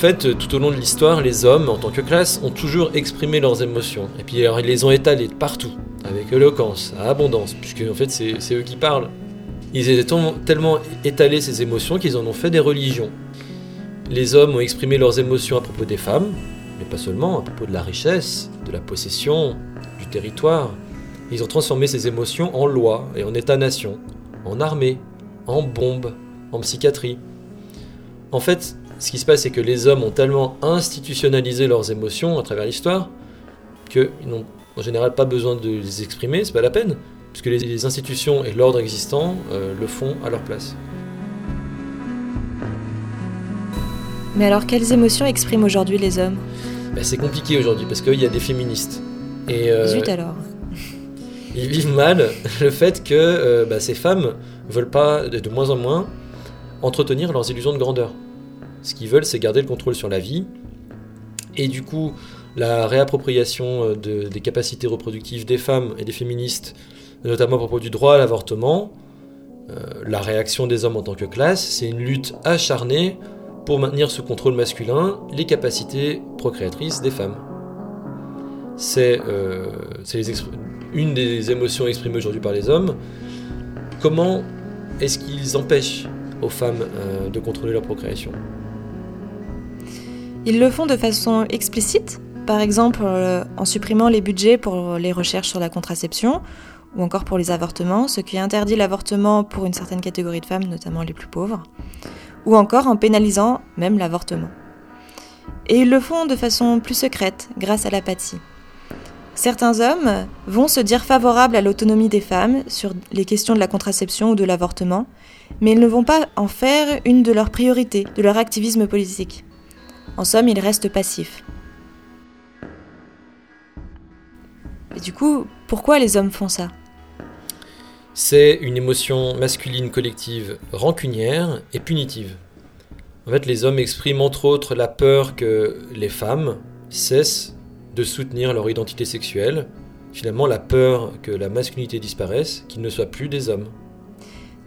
En fait, tout au long de l'histoire, les hommes, en tant que classe, ont toujours exprimé leurs émotions. Et puis alors, ils les ont étalées partout, avec éloquence, à abondance, puisque en fait, c'est eux qui parlent. Ils étaient tellement étalés ces émotions qu'ils en ont fait des religions. Les hommes ont exprimé leurs émotions à propos des femmes, mais pas seulement, à propos de la richesse, de la possession, du territoire. Ils ont transformé ces émotions en loi et en état-nation, en armée, en bombe, en psychiatrie. En fait, ce qui se passe, c'est que les hommes ont tellement institutionnalisé leurs émotions à travers l'histoire qu'ils n'ont en général pas besoin de les exprimer, c'est pas la peine, puisque les, institutions et l'ordre existant euh, le font à leur place. Mais alors, quelles émotions expriment aujourd'hui les hommes? Ben, C'est compliqué aujourd'hui parce qu'il y a des féministes. Et, euh, Zut alors Ils vivent mal le fait que euh, ben, ces femmes veulent pas, de moins en moins, entretenir leurs illusions de grandeur. Ce qu'ils veulent, c'est garder le contrôle sur la vie. Et du coup, la réappropriation euh, des capacités reproductives des femmes et des féministes, notamment à propos du droit à l'avortement, euh, la réaction des hommes en tant que classe, c'est une lutte acharnée pour maintenir sous contrôle masculin les capacités procréatrices des femmes. C'est euh, une des émotions exprimées aujourd'hui par les hommes. Comment est-ce qu'ils empêchent aux femmes de contrôler leur procréation? Ils le font de façon explicite, par exemple euh, en supprimant les budgets pour les recherches sur la contraception ou encore pour les avortements, ce qui interdit l'avortement pour une certaine catégorie de femmes, notamment les plus pauvres, ou encore en pénalisant même l'avortement. Et ils le font de façon plus secrète, grâce à l'apathie. Certains hommes vont se dire favorables à l'autonomie des femmes sur les questions de la contraception ou de l'avortement, mais ils ne vont pas en faire une de leurs priorités, de leur activisme politique. En somme, il reste passif. Et du coup, pourquoi les hommes font ça? C'est une émotion masculine collective rancunière et punitive. En fait, les hommes expriment entre autres la peur que les femmes cessent de soutenir leur identité sexuelle, finalement la peur que la masculinité disparaisse, qu'ils ne soient plus des hommes.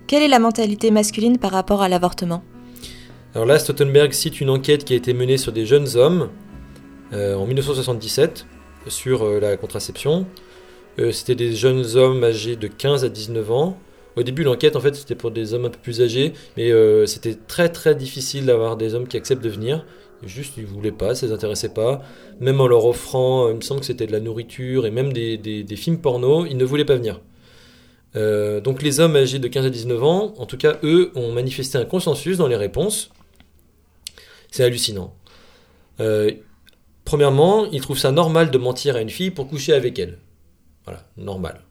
Quelle est la mentalité masculine par rapport à l'avortement? Alors là, Stoltenberg cite une enquête qui a été menée sur des jeunes hommes euh, en 1977 sur euh, la contraception. Euh, c'était des jeunes hommes âgés de 15 à 19 ans. Au début, l'enquête, en fait, c'était pour des hommes un peu plus âgés, mais c'était très très difficile d'avoir des hommes qui acceptent de venir. Juste, ils voulaient pas, ça les intéressait pas. Même en leur offrant, il me semble que c'était de la nourriture et même des, des films porno, ils ne voulaient pas venir. donc les hommes âgés de 15 à 19 ans, en tout cas, eux, ont manifesté un consensus dans les réponses. C'est hallucinant. Euh, premièrement, il trouve ça normal de mentir à une fille pour coucher avec elle. Voilà, normal.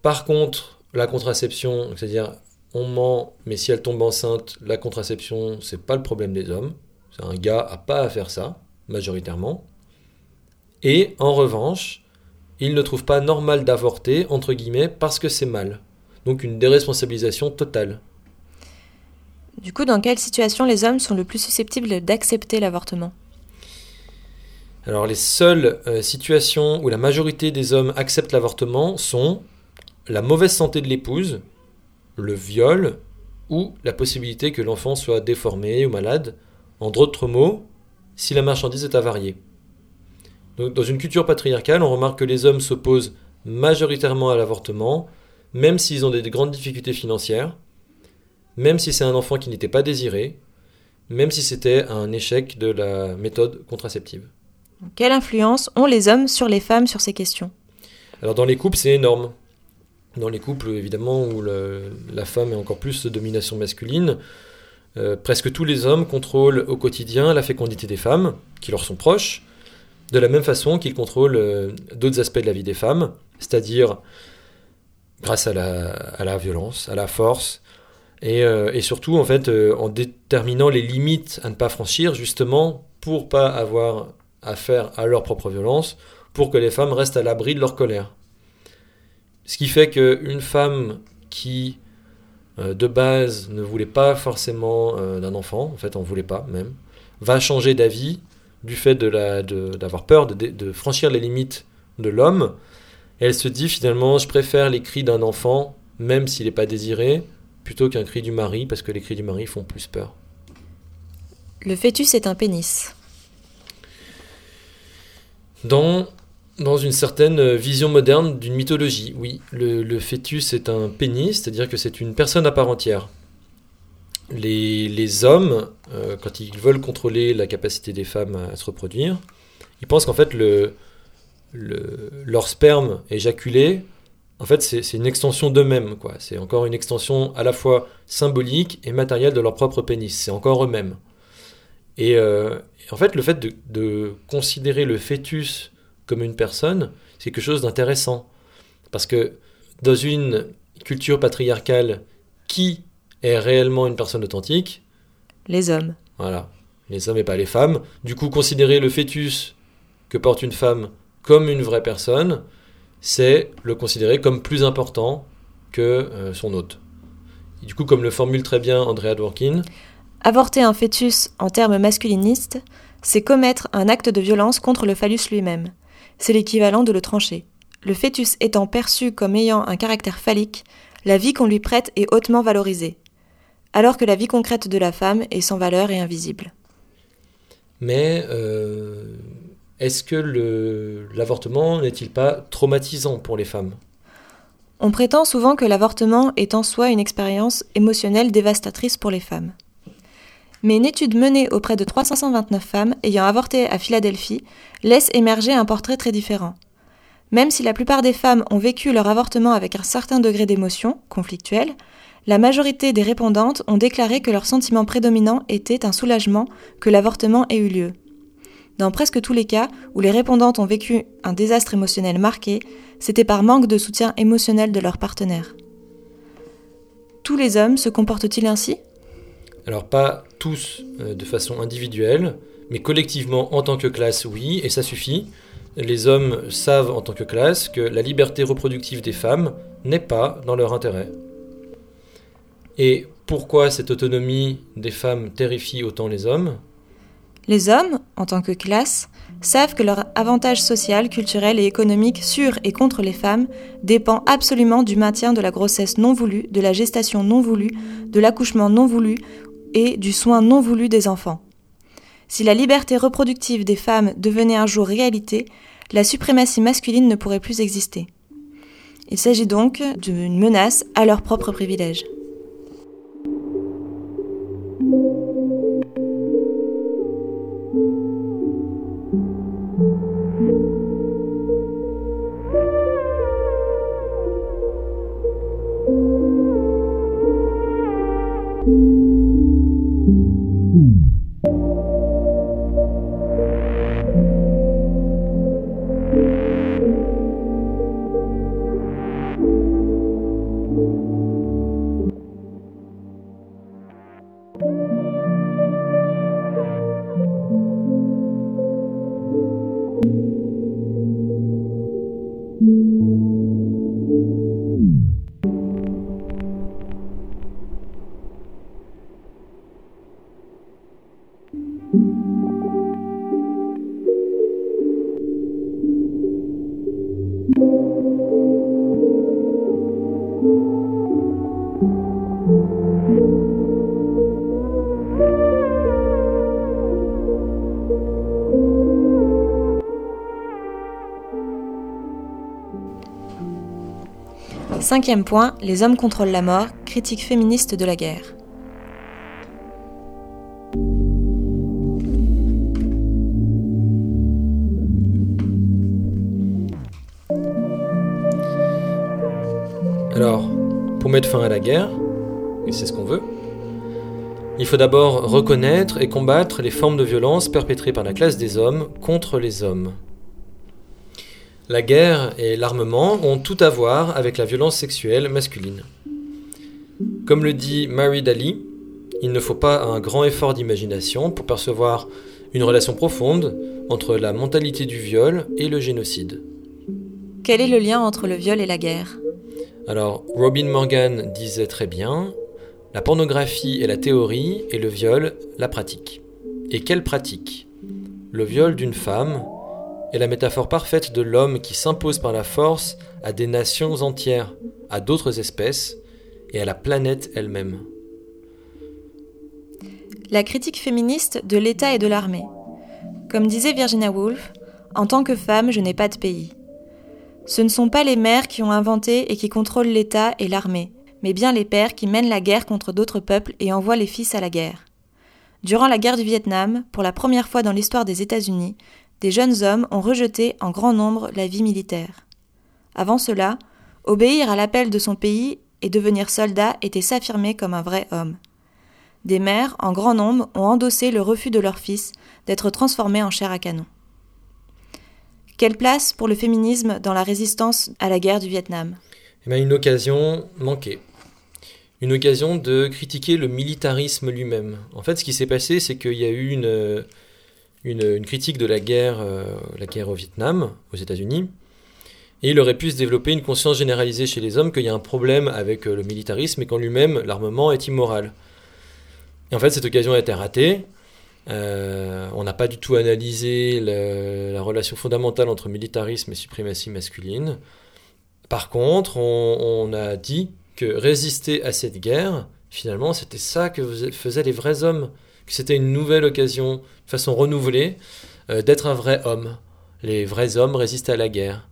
Par contre, la contraception, c'est-à-dire on ment, mais si elle tombe enceinte, la contraception, c'est pas le problème des hommes. C'est un gars a pas à faire ça, majoritairement. Et en revanche, il ne trouve pas normal d'avorter, entre guillemets, parce que c'est mal. Donc une déresponsabilisation totale. Du coup, dans quelle situation les hommes sont le plus susceptibles d'accepter l'avortement? Alors les seules euh, situations où la majorité des hommes acceptent l'avortement sont la mauvaise santé de l'épouse, le viol ou la possibilité que l'enfant soit déformé ou malade. En d'autres mots, si la marchandise est avariée. Donc, dans une culture patriarcale, on remarque que les hommes s'opposent majoritairement à l'avortement, même s'ils ont des grandes difficultés financières, même si c'est un enfant qui n'était pas désiré, même si c'était un échec de la méthode contraceptive. Quelle influence ont les hommes sur les femmes sur ces questions? Alors dans les couples, c'est énorme. Dans les couples, évidemment, où la femme est encore plus de domination masculine, euh, presque tous les hommes contrôlent au quotidien la fécondité des femmes, qui leur sont proches, de la même façon qu'ils contrôlent euh, d'autres aspects de la vie des femmes, c'est-à-dire grâce à la violence, à la force, euh, et, surtout, en fait, euh, en déterminant les limites à ne pas franchir, justement, pour pas avoir affaire à leur propre violence, pour que les femmes restent à l'abri de leur colère. Ce qui fait qu'une femme qui, euh, de base, ne voulait pas forcément d'un enfant, en fait, on voulait pas même, va changer d'avis du fait d'avoir peur de, de franchir les limites de l'homme. Elle se dit finalement, je préfère les cris d'un enfant, même s'il n'est pas désiré, plutôt qu'un cri du mari, parce que les cris du mari font plus peur. Le fœtus est un pénis. Dans, dans une certaine vision moderne d'une mythologie, oui, le, le fœtus est un pénis, c'est-à-dire que c'est une personne à part entière. Les, les hommes, euh, quand ils veulent contrôler la capacité des femmes à, se reproduire, ils pensent qu'en fait le, le, leur sperme éjaculé, en fait c'est une extension d'eux-mêmes. quoi. C'est encore une extension à la fois symbolique et matérielle de leur propre pénis. C'est encore eux-mêmes. Et, euh, et en fait, le fait de, de considérer le fœtus comme une personne, c'est quelque chose d'intéressant. Parce que dans une culture patriarcale, qui est réellement une personne authentique Les hommes. Voilà, les hommes et pas les femmes. Du coup, considérer le fœtus que porte une femme comme une vraie personne, c'est le considérer comme plus important que euh, son hôte. Et du coup, comme le formule très bien Andrea Dworkin, Avorter un fœtus en termes masculinistes, c'est commettre un acte de violence contre le phallus lui-même. C'est l'équivalent de le trancher. Le fœtus étant perçu comme ayant un caractère phallique, la vie qu'on lui prête est hautement valorisée, alors que la vie concrète de la femme est sans valeur et invisible. mais euh, est-ce que l'avortement n'est-il pas traumatisant pour les femmes? On prétend souvent que l'avortement est en soi une expérience émotionnelle dévastatrice pour les femmes. Mais une étude menée auprès de 329 femmes ayant avorté à Philadelphie laisse émerger un portrait très différent. Même si la plupart des femmes ont vécu leur avortement avec un certain degré d'émotion, conflictuelle, la majorité des répondantes ont déclaré que leur sentiment prédominant était un soulagement que l'avortement ait eu lieu. Dans presque tous les cas où les répondantes ont vécu un désastre émotionnel marqué, c'était par manque de soutien émotionnel de leur partenaire. Tous les hommes se comportent-ils ainsi? Alors pas tous euh, de façon individuelle, mais collectivement en tant que classe, oui, et ça suffit. Les hommes savent en tant que classe que la liberté reproductive des femmes n'est pas dans leur intérêt. Et pourquoi cette autonomie des femmes terrifie autant les hommes? Les hommes, en tant que classe, savent que leur avantage social, culturel et économique sur et contre les femmes dépend absolument du maintien de la grossesse non voulue, de la gestation non voulue, de l'accouchement non voulu et du soin non voulu des enfants. Si la liberté reproductive des femmes devenait un jour réalité, la suprématie masculine ne pourrait plus exister. Il s'agit donc d'une menace à leur propre privilège. Cinquième point, les hommes contrôlent la mort, critique féministe de la guerre. Alors, pour mettre fin à la guerre, et c'est ce qu'on veut, il faut d'abord reconnaître et combattre les formes de violence perpétrées par la classe des hommes contre les hommes. La guerre et l'armement ont tout à voir avec la violence sexuelle masculine. Comme le dit Mary Daly, il ne faut pas un grand effort d'imagination pour percevoir une relation profonde entre la mentalité du viol et le génocide. Quel est le lien entre le viol et la guerre? Alors, Robin Morgan disait très bien, la pornographie est la théorie et le viol la pratique. Et quelle pratique? Le viol d'une femme est la métaphore parfaite de l'homme qui s'impose par la force à des nations entières, à d'autres espèces et à la planète elle-même. La critique féministe de l'État et de l'armée. Comme disait Virginia Woolf, en tant que femme, je n'ai pas de pays. Ce ne sont pas les mères qui ont inventé et qui contrôlent l'État et l'armée, mais bien les pères qui mènent la guerre contre d'autres peuples et envoient les fils à la guerre. Durant la guerre du Vietnam, pour la première fois dans l'histoire des États-Unis, des jeunes hommes ont rejeté en grand nombre la vie militaire. Avant cela, obéir à l'appel de son pays et devenir soldat était s'affirmer comme un vrai homme. Des mères, en grand nombre, ont endossé le refus de leurs fils d'être transformés en chair à canon. Quelle place pour le féminisme dans la résistance à la guerre du Vietnam? Eh Une occasion manquée. Une occasion de critiquer le militarisme lui-même. En fait, ce qui s'est passé, c'est qu'il y a eu une, une, critique de la guerre, euh, la guerre au Vietnam, aux États-Unis, et il aurait pu se développer une conscience généralisée chez les hommes qu'il y a un problème avec euh, le militarisme et qu'en lui-même, l'armement est immoral. Et en fait, cette occasion a été ratée. Euh, on n'a pas du tout analysé la relation fondamentale entre militarisme et suprématie masculine. Par contre, on, a dit que résister à cette guerre, finalement, c'était ça que faisaient les vrais hommes, que c'était une nouvelle occasion, façon renouvelée, euh, d'être un vrai homme. Les vrais hommes résistaient à la guerre.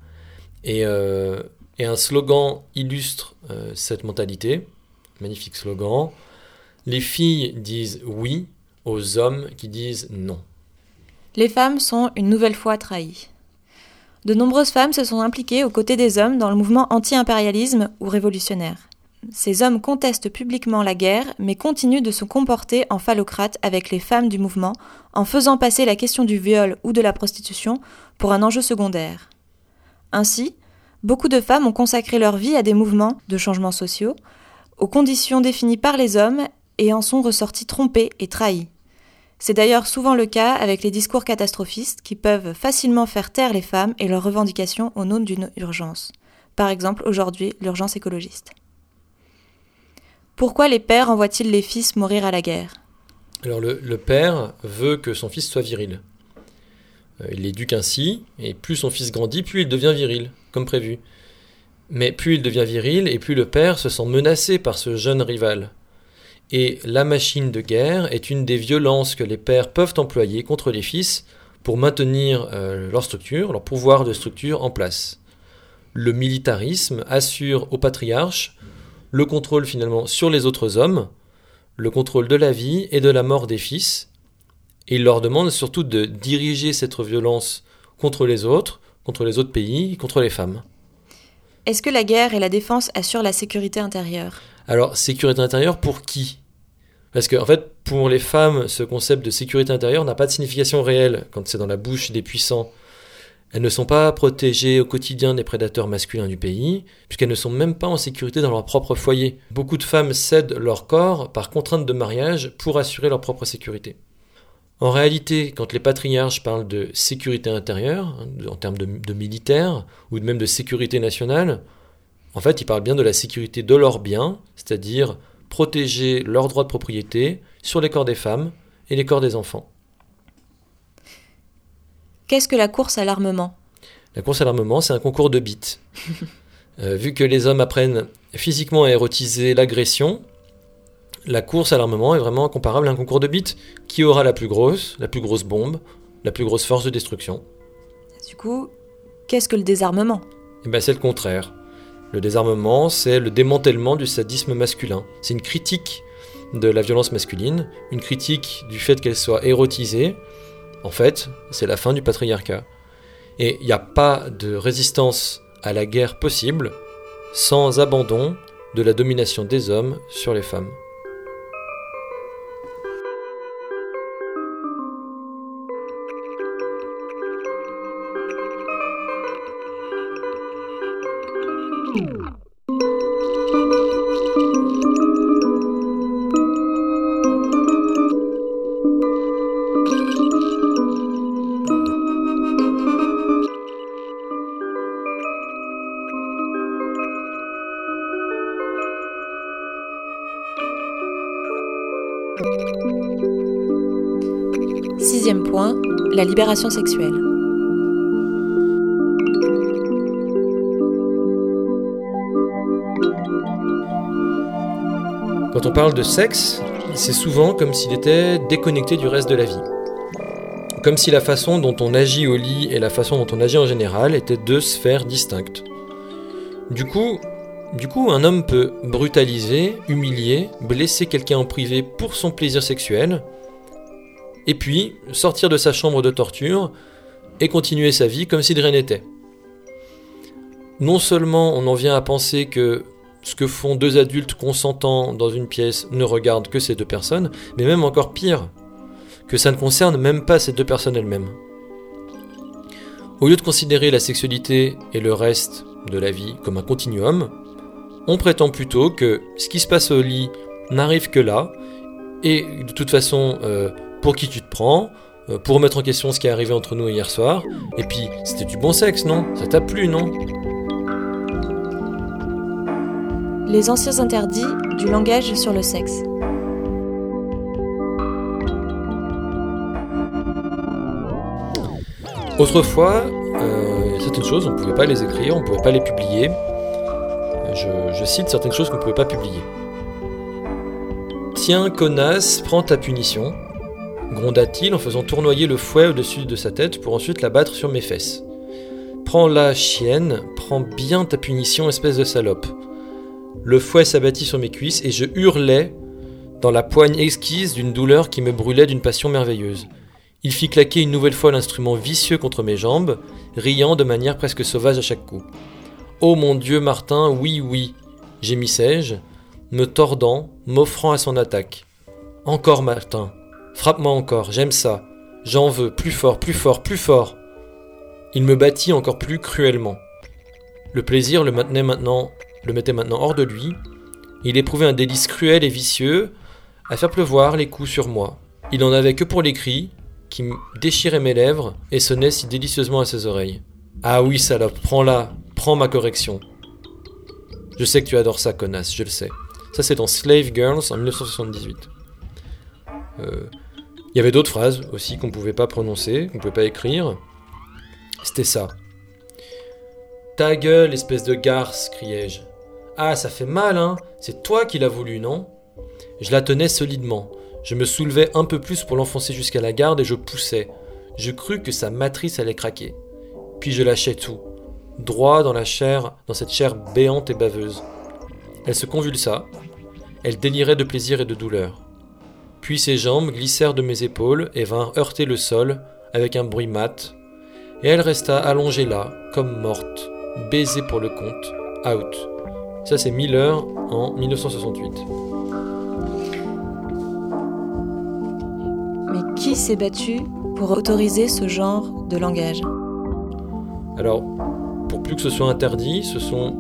Et, euh, un slogan illustre cette mentalité, magnifique slogan. Les filles disent oui, aux hommes qui disent non. Les femmes sont une nouvelle fois trahies. De nombreuses femmes se sont impliquées aux côtés des hommes dans le mouvement anti-impérialisme ou révolutionnaire. Ces hommes contestent publiquement la guerre, mais continuent de se comporter en phallocrates avec les femmes du mouvement, en faisant passer la question du viol ou de la prostitution pour un enjeu secondaire. Ainsi, beaucoup de femmes ont consacré leur vie à des mouvements de changements sociaux, aux conditions définies par les hommes, et en sont ressorties trompées et trahies. C'est d'ailleurs souvent le cas avec les discours catastrophistes qui peuvent facilement faire taire les femmes et leurs revendications au nom d'une urgence. Par exemple, aujourd'hui, l'urgence écologiste. Pourquoi les pères envoient-ils les fils mourir à la guerre? Alors le, père veut que son fils soit viril. Euh, il l'éduque ainsi, et plus son fils grandit, plus il devient viril, comme prévu. Mais plus il devient viril, et plus le père se sent menacé par ce jeune rival. Et la machine de guerre est une des violences que les pères peuvent employer contre les fils pour maintenir euh, leur structure, leur pouvoir de structure en place. Le militarisme assure au patriarche le contrôle finalement sur les autres hommes, le contrôle de la vie et de la mort des fils, et il leur demande surtout de diriger cette violence contre les autres, contre les autres pays, contre les femmes. Est-ce que la guerre et la défense assurent la sécurité intérieure? Alors, sécurité intérieure pour qui? Parce qu'en en fait, pour les femmes, ce concept de sécurité intérieure n'a pas de signification réelle quand c'est dans la bouche des puissants. Elles ne sont pas protégées au quotidien des prédateurs masculins du pays, puisqu'elles ne sont même pas en sécurité dans leur propre foyer. Beaucoup de femmes cèdent leur corps par contrainte de mariage pour assurer leur propre sécurité. En réalité, quand les patriarches parlent de sécurité intérieure, hein, en termes de, de militaire, ou même de sécurité nationale, en fait, ils parlent bien de la sécurité de leurs biens, c'est-à-dire protéger leurs droits de propriété sur les corps des femmes et les corps des enfants. Qu'est-ce que la course à l'armement? La course à l'armement, c'est un concours de bits. Euh, vu que les hommes apprennent physiquement à érotiser l'agression, la course à l'armement est vraiment comparable à un concours de bits. Qui aura la plus grosse, la plus grosse bombe, la plus grosse force de destruction Du coup, qu'est-ce que le désarmement? Eh ben, c'est le contraire. Le désarmement, c'est le démantèlement du sadisme masculin. C'est une critique de la violence masculine, une critique du fait qu'elle soit érotisée. En fait, c'est la fin du patriarcat. Et il n'y a pas de résistance à la guerre possible sans abandon de la domination des hommes sur les femmes. Libération sexuelle. Quand on parle de sexe, c'est souvent comme s'il était déconnecté du reste de la vie. Comme si la façon dont on agit au lit et la façon dont on agit en général étaient deux sphères distinctes. Du coup, du coup, un homme peut brutaliser, humilier, blesser quelqu'un en privé pour son plaisir sexuel, et puis sortir de sa chambre de torture et continuer sa vie comme si de rien n'était. Non seulement on en vient à penser que ce que font deux adultes consentants dans une pièce ne regarde que ces deux personnes, mais même encore pire, que ça ne concerne même pas ces deux personnes elles-mêmes. Au lieu de considérer la sexualité et le reste de la vie comme un continuum, on prétend plutôt que ce qui se passe au lit n'arrive que là, et de toute façon, euh, pour qui tu te prends, euh, pour remettre en question ce qui est arrivé entre nous hier soir, et puis c'était du bon sexe, non? Ça t'a plu, non? Les anciens interdits du langage sur le sexe. Autrefois, euh, certaines choses, on ne pouvait pas les écrire, on ne pouvait pas les publier. Euh, je, je cite certaines choses qu'on ne pouvait pas publier. Tiens, connasse, prends ta punition, gronda-t-il en faisant tournoyer le fouet au-dessus de sa tête pour ensuite l'abattre sur mes fesses. Prends-la, chienne, prends bien ta punition, espèce de salope. Le fouet s'abattit sur mes cuisses et je hurlais dans la poigne exquise d'une douleur qui me brûlait d'une passion merveilleuse. Il fit claquer une nouvelle fois l'instrument vicieux contre mes jambes, riant de manière presque sauvage à chaque coup. Oh mon Dieu, Martin, oui, oui, gémissai-je, me tordant, m'offrant à son attaque. Encore, Martin, frappe-moi encore, j'aime ça, j'en veux, plus fort, plus fort, plus fort. Il me battit encore plus cruellement. Le plaisir le maintenait maintenant, le mettait maintenant hors de lui. Il éprouvait un délice cruel et vicieux à faire pleuvoir les coups sur moi. Il n'en avait que pour les cris, qui me déchirait mes lèvres et sonnait si délicieusement à ses oreilles. Ah oui, salope, prends-la, prends ma correction. Je sais que tu adores ça, connasse, je le sais. Ça, c'est dans Slave Girls en 1978. Euh, Il y avait d'autres phrases aussi qu'on pouvait pas prononcer, qu'on pouvait pas écrire. C'était ça. Ta gueule, espèce de garce, criai-je. Ah, ça fait mal, hein C'est toi qui l'as voulu, non? Je la tenais solidement. Je me soulevais un peu plus pour l'enfoncer jusqu'à la garde et je poussais. Je crus que sa matrice allait craquer. Puis je lâchais tout, droit dans la chair, dans cette chair béante et baveuse. Elle se convulsa. Elle délirait de plaisir et de douleur. Puis ses jambes glissèrent de mes épaules et vinrent heurter le sol avec un bruit mat, et elle resta allongée là, comme morte, baisée pour le compte, out. Ça c'est Miller en 1968. Mais qui s'est battu pour autoriser ce genre de langage? Alors, pour plus que ce soit interdit, ce sont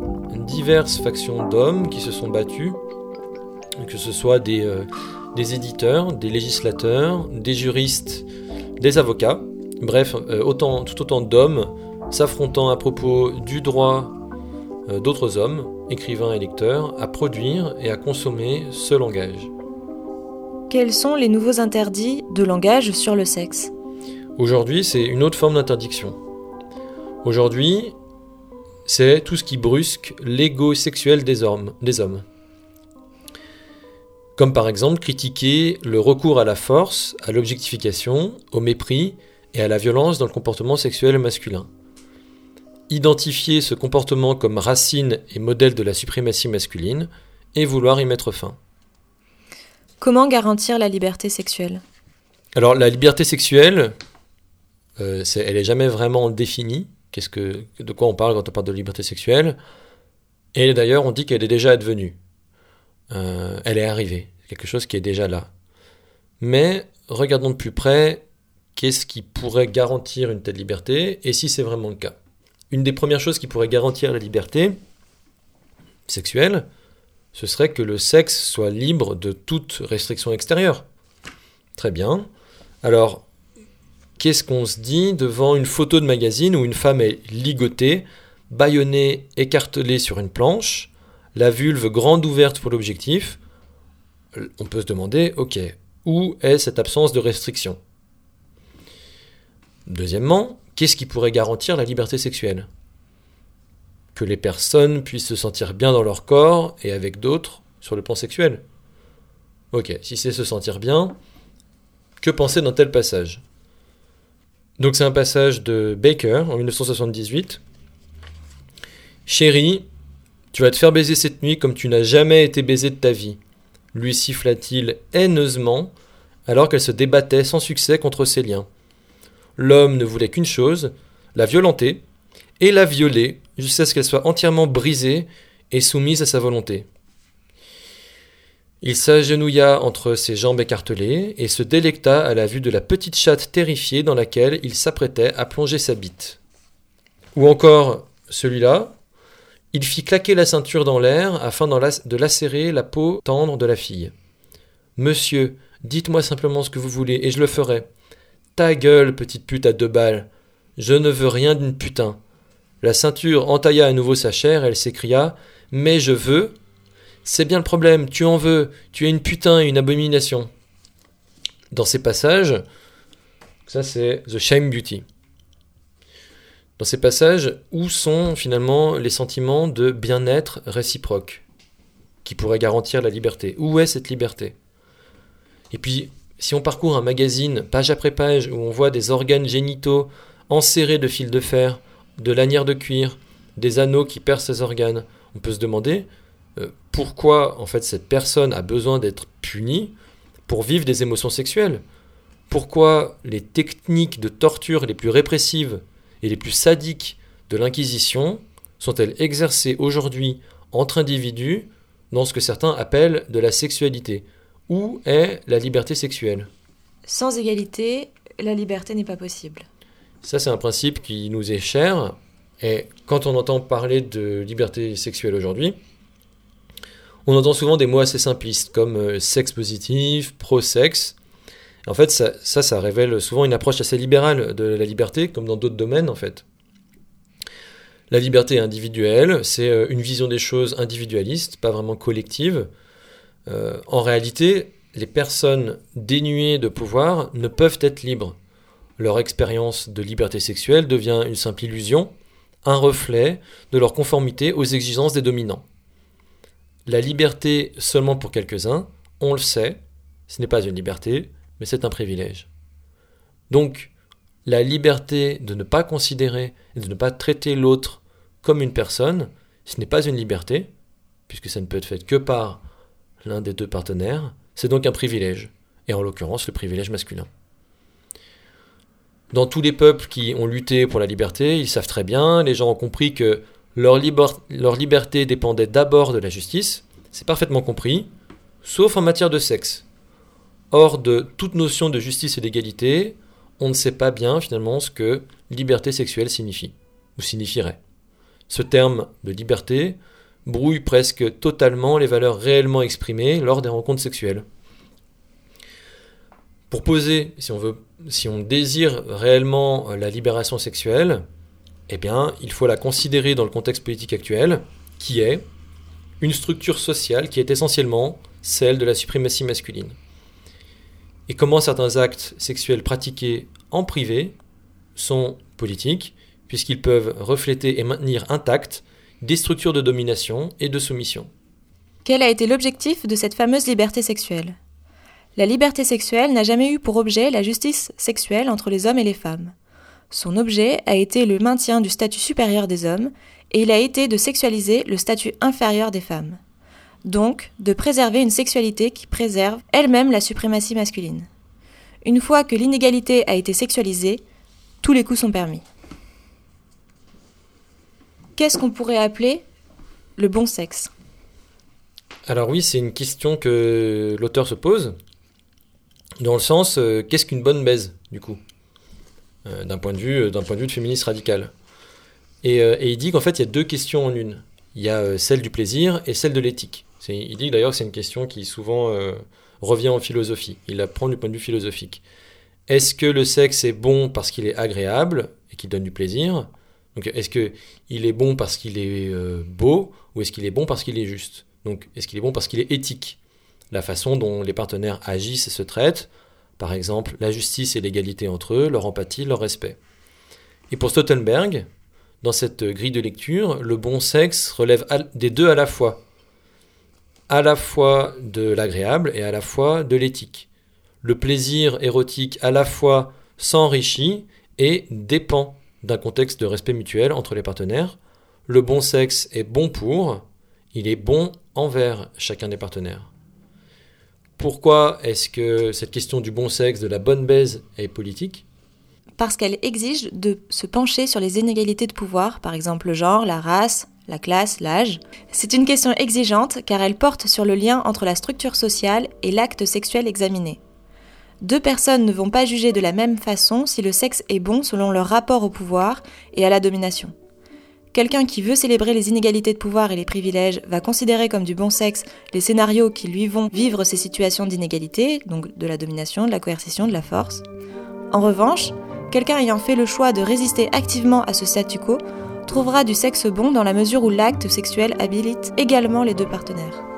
diverses factions d'hommes qui se sont battus, que ce soit des, euh, des éditeurs, des législateurs, des juristes, des avocats, bref, euh, autant, tout autant d'hommes s'affrontant à propos du droit euh, d'autres hommes, écrivains et lecteurs, à produire et à consommer ce langage. Quels sont les nouveaux interdits de langage sur le sexe? Aujourd'hui, c'est une autre forme d'interdiction. Aujourd'hui, c'est tout ce qui brusque l'ego sexuel des hommes, des hommes. Comme par exemple critiquer le recours à la force, à l'objectification, au mépris et à la violence dans le comportement sexuel masculin. Identifier ce comportement comme racine et modèle de la suprématie masculine et vouloir y mettre fin. Comment garantir la liberté sexuelle? Alors la liberté sexuelle, euh, elle est jamais vraiment définie. Qu'est-ce que, de quoi on parle quand on parle de liberté sexuelle Et d'ailleurs, on dit qu'elle est déjà advenue. Euh, elle est arrivée, quelque chose qui est déjà là. Mais regardons de plus près qu'est-ce qui pourrait garantir une telle liberté et si c'est vraiment le cas. Une des premières choses qui pourrait garantir la liberté sexuelle, ce serait que le sexe soit libre de toute restriction extérieure. Très bien. Alors, qu'est-ce qu'on se dit devant une photo de magazine où une femme est ligotée, bâillonnée, écartelée sur une planche, la vulve grande ouverte pour l'objectif On peut se demander, ok, où est cette absence de restriction? Deuxièmement, qu'est-ce qui pourrait garantir la liberté sexuelle? Que les personnes puissent se sentir bien dans leur corps et avec d'autres sur le plan sexuel. Ok, si c'est se sentir bien, que penser dans tel passage? Donc c'est un passage de Baker en 1978. Chérie, tu vas te faire baiser cette nuit comme tu n'as jamais été baisé de ta vie, lui siffla-t-il haineusement alors qu'elle se débattait sans succès contre ses liens. L'homme ne voulait qu'une chose, la violenter, et la violer jusqu'à ce qu'elle soit entièrement brisée et soumise à sa volonté. Il s'agenouilla entre ses jambes écartelées et se délecta à la vue de la petite chatte terrifiée dans laquelle il s'apprêtait à plonger sa bite. Ou encore celui-là, il fit claquer la ceinture dans l'air afin de lacérer la peau tendre de la fille. Monsieur, dites-moi simplement ce que vous voulez et je le ferai. Ta gueule, petite pute à deux balles. Je ne veux rien d'une putain. La ceinture entailla à nouveau sa chair, elle s'écria Mais je veux. C'est bien le problème, tu en veux, tu es une putain et une abomination. Dans ces passages, ça c'est The Shame Beauty. Dans ces passages, où sont finalement les sentiments de bien-être réciproque qui pourraient garantir la liberté? Où est cette liberté? Et puis, si on parcourt un magazine page après page où on voit des organes génitaux enserrés de fils de fer, de lanières de cuir, des anneaux qui percent ces organes, on peut se demander euh, pourquoi en fait cette personne a besoin d'être punie pour vivre des émotions sexuelles? Pourquoi les techniques de torture les plus répressives et les plus sadiques de l'Inquisition sont-elles exercées aujourd'hui entre individus dans ce que certains appellent de la sexualité? Où est la liberté sexuelle? Sans égalité, la liberté n'est pas possible. Ça, c'est un principe qui nous est cher. Et quand on entend parler de liberté sexuelle aujourd'hui, on entend souvent des mots assez simplistes comme euh, sexe positif, pro-sexe. En fait, ça, ça, révèle souvent une approche assez libérale de la liberté, comme dans d'autres domaines, en fait. La liberté individuelle, c'est euh, une vision des choses individualiste, pas vraiment collective. Euh, en réalité, les personnes dénuées de pouvoir ne peuvent être libres. Leur expérience de liberté sexuelle devient une simple illusion, un reflet de leur conformité aux exigences des dominants. La liberté seulement pour quelques-uns, on le sait, ce n'est pas une liberté, mais c'est un privilège. Donc, la liberté de ne pas considérer et de ne pas traiter l'autre comme une personne, ce n'est pas une liberté, puisque ça ne peut être fait que par l'un des deux partenaires, c'est donc un privilège, et en l'occurrence le privilège masculin. Dans tous les peuples qui ont lutté pour la liberté, ils savent très bien, les gens ont compris que leur, liberté dépendait d'abord de la justice, c'est parfaitement compris, sauf en matière de sexe. Hors de toute notion de justice et d'égalité, on ne sait pas bien finalement ce que liberté sexuelle signifie, ou signifierait. Ce terme de liberté brouille presque totalement les valeurs réellement exprimées lors des rencontres sexuelles. Pour poser, si on, veut, si on désire réellement la libération sexuelle, eh bien, il faut la considérer dans le contexte politique actuel, qui est une structure sociale qui est essentiellement celle de la suprématie masculine. Et comment certains actes sexuels pratiqués en privé sont politiques, puisqu'ils peuvent refléter et maintenir intactes des structures de domination et de soumission. Quel a été l'objectif de cette fameuse liberté sexuelle? La liberté sexuelle n'a jamais eu pour objet la justice sexuelle entre les hommes et les femmes. Son objet a été le maintien du statut supérieur des hommes, et il a été de sexualiser le statut inférieur des femmes. Donc, de préserver une sexualité qui préserve elle-même la suprématie masculine. Une fois que l'inégalité a été sexualisée, tous les coups sont permis. Qu'est-ce qu'on pourrait appeler le bon sexe? Alors oui, c'est une question que l'auteur se pose, dans le sens, euh, qu'est-ce qu'une bonne baise, du coup? Euh, d'un point, de vue, euh, d'un point de vue féministe radical. Et il dit qu'en fait, il y a deux questions en une. Il y a celle du plaisir et celle de l'éthique. Il dit d'ailleurs que c'est une question qui souvent revient en philosophie. Il la prend du point de vue philosophique. Est-ce que le sexe est bon parce qu'il est agréable et qu'il donne du plaisir? Est-ce qu'il est bon parce qu'il est beau ou est-ce qu'il est bon parce qu'il est juste? Est-ce qu'il est bon parce qu'il est éthique? La façon dont les partenaires agissent et se traitent, par exemple, la justice et l'égalité entre eux, leur empathie, leur respect. Et pour Stoltenberg, dans cette grille de lecture, le bon sexe relève des deux à la fois. À la fois de l'agréable et à la fois de l'éthique. Le plaisir érotique à la fois s'enrichit et dépend d'un contexte de respect mutuel entre les partenaires. Le bon sexe est bon pour, il est bon envers chacun des partenaires. Pourquoi est-ce que cette question du bon sexe, de la bonne baise est politique? Parce qu'elle exige de se pencher sur les inégalités de pouvoir, par exemple le genre, la race, la classe, l'âge? C'est une question exigeante car elle porte sur le lien entre la structure sociale et l'acte sexuel examiné. Deux personnes ne vont pas juger de la même façon si le sexe est bon selon leur rapport au pouvoir et à la domination. Quelqu'un qui veut célébrer les inégalités de pouvoir et les privilèges va considérer comme du bon sexe les scénarios qui lui vont vivre ces situations d'inégalité, donc de la domination, de la coercition, de la force. En revanche, quelqu'un ayant fait le choix de résister activement à ce statu quo trouvera du sexe bon dans la mesure où l'acte sexuel habilite également les deux partenaires.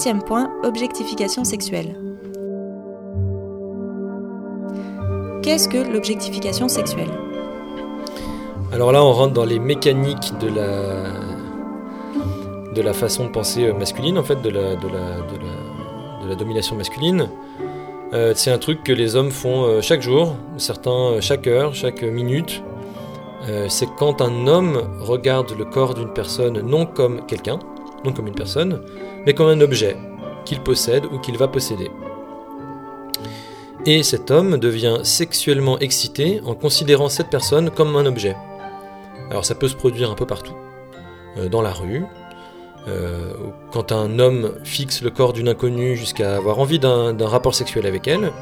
Septième point, objectification sexuelle. Qu'est-ce que l'objectification sexuelle? Alors là, on rentre dans les mécaniques de la, de la façon de penser euh, masculine, en fait, de la, de la, de la, domination masculine. Euh, c'est un truc que les hommes font euh, chaque jour, certains chaque heure, chaque minute. c'est quand un homme regarde le corps d'une personne non comme quelqu'un, non comme une personne, mais comme un objet qu'il possède ou qu'il va posséder. Et cet homme devient sexuellement excité en considérant cette personne comme un objet. Alors ça peut se produire un peu partout. Euh, dans la rue, euh, quand un homme fixe le corps d'une inconnue jusqu'à avoir envie d'un rapport sexuel avec elle,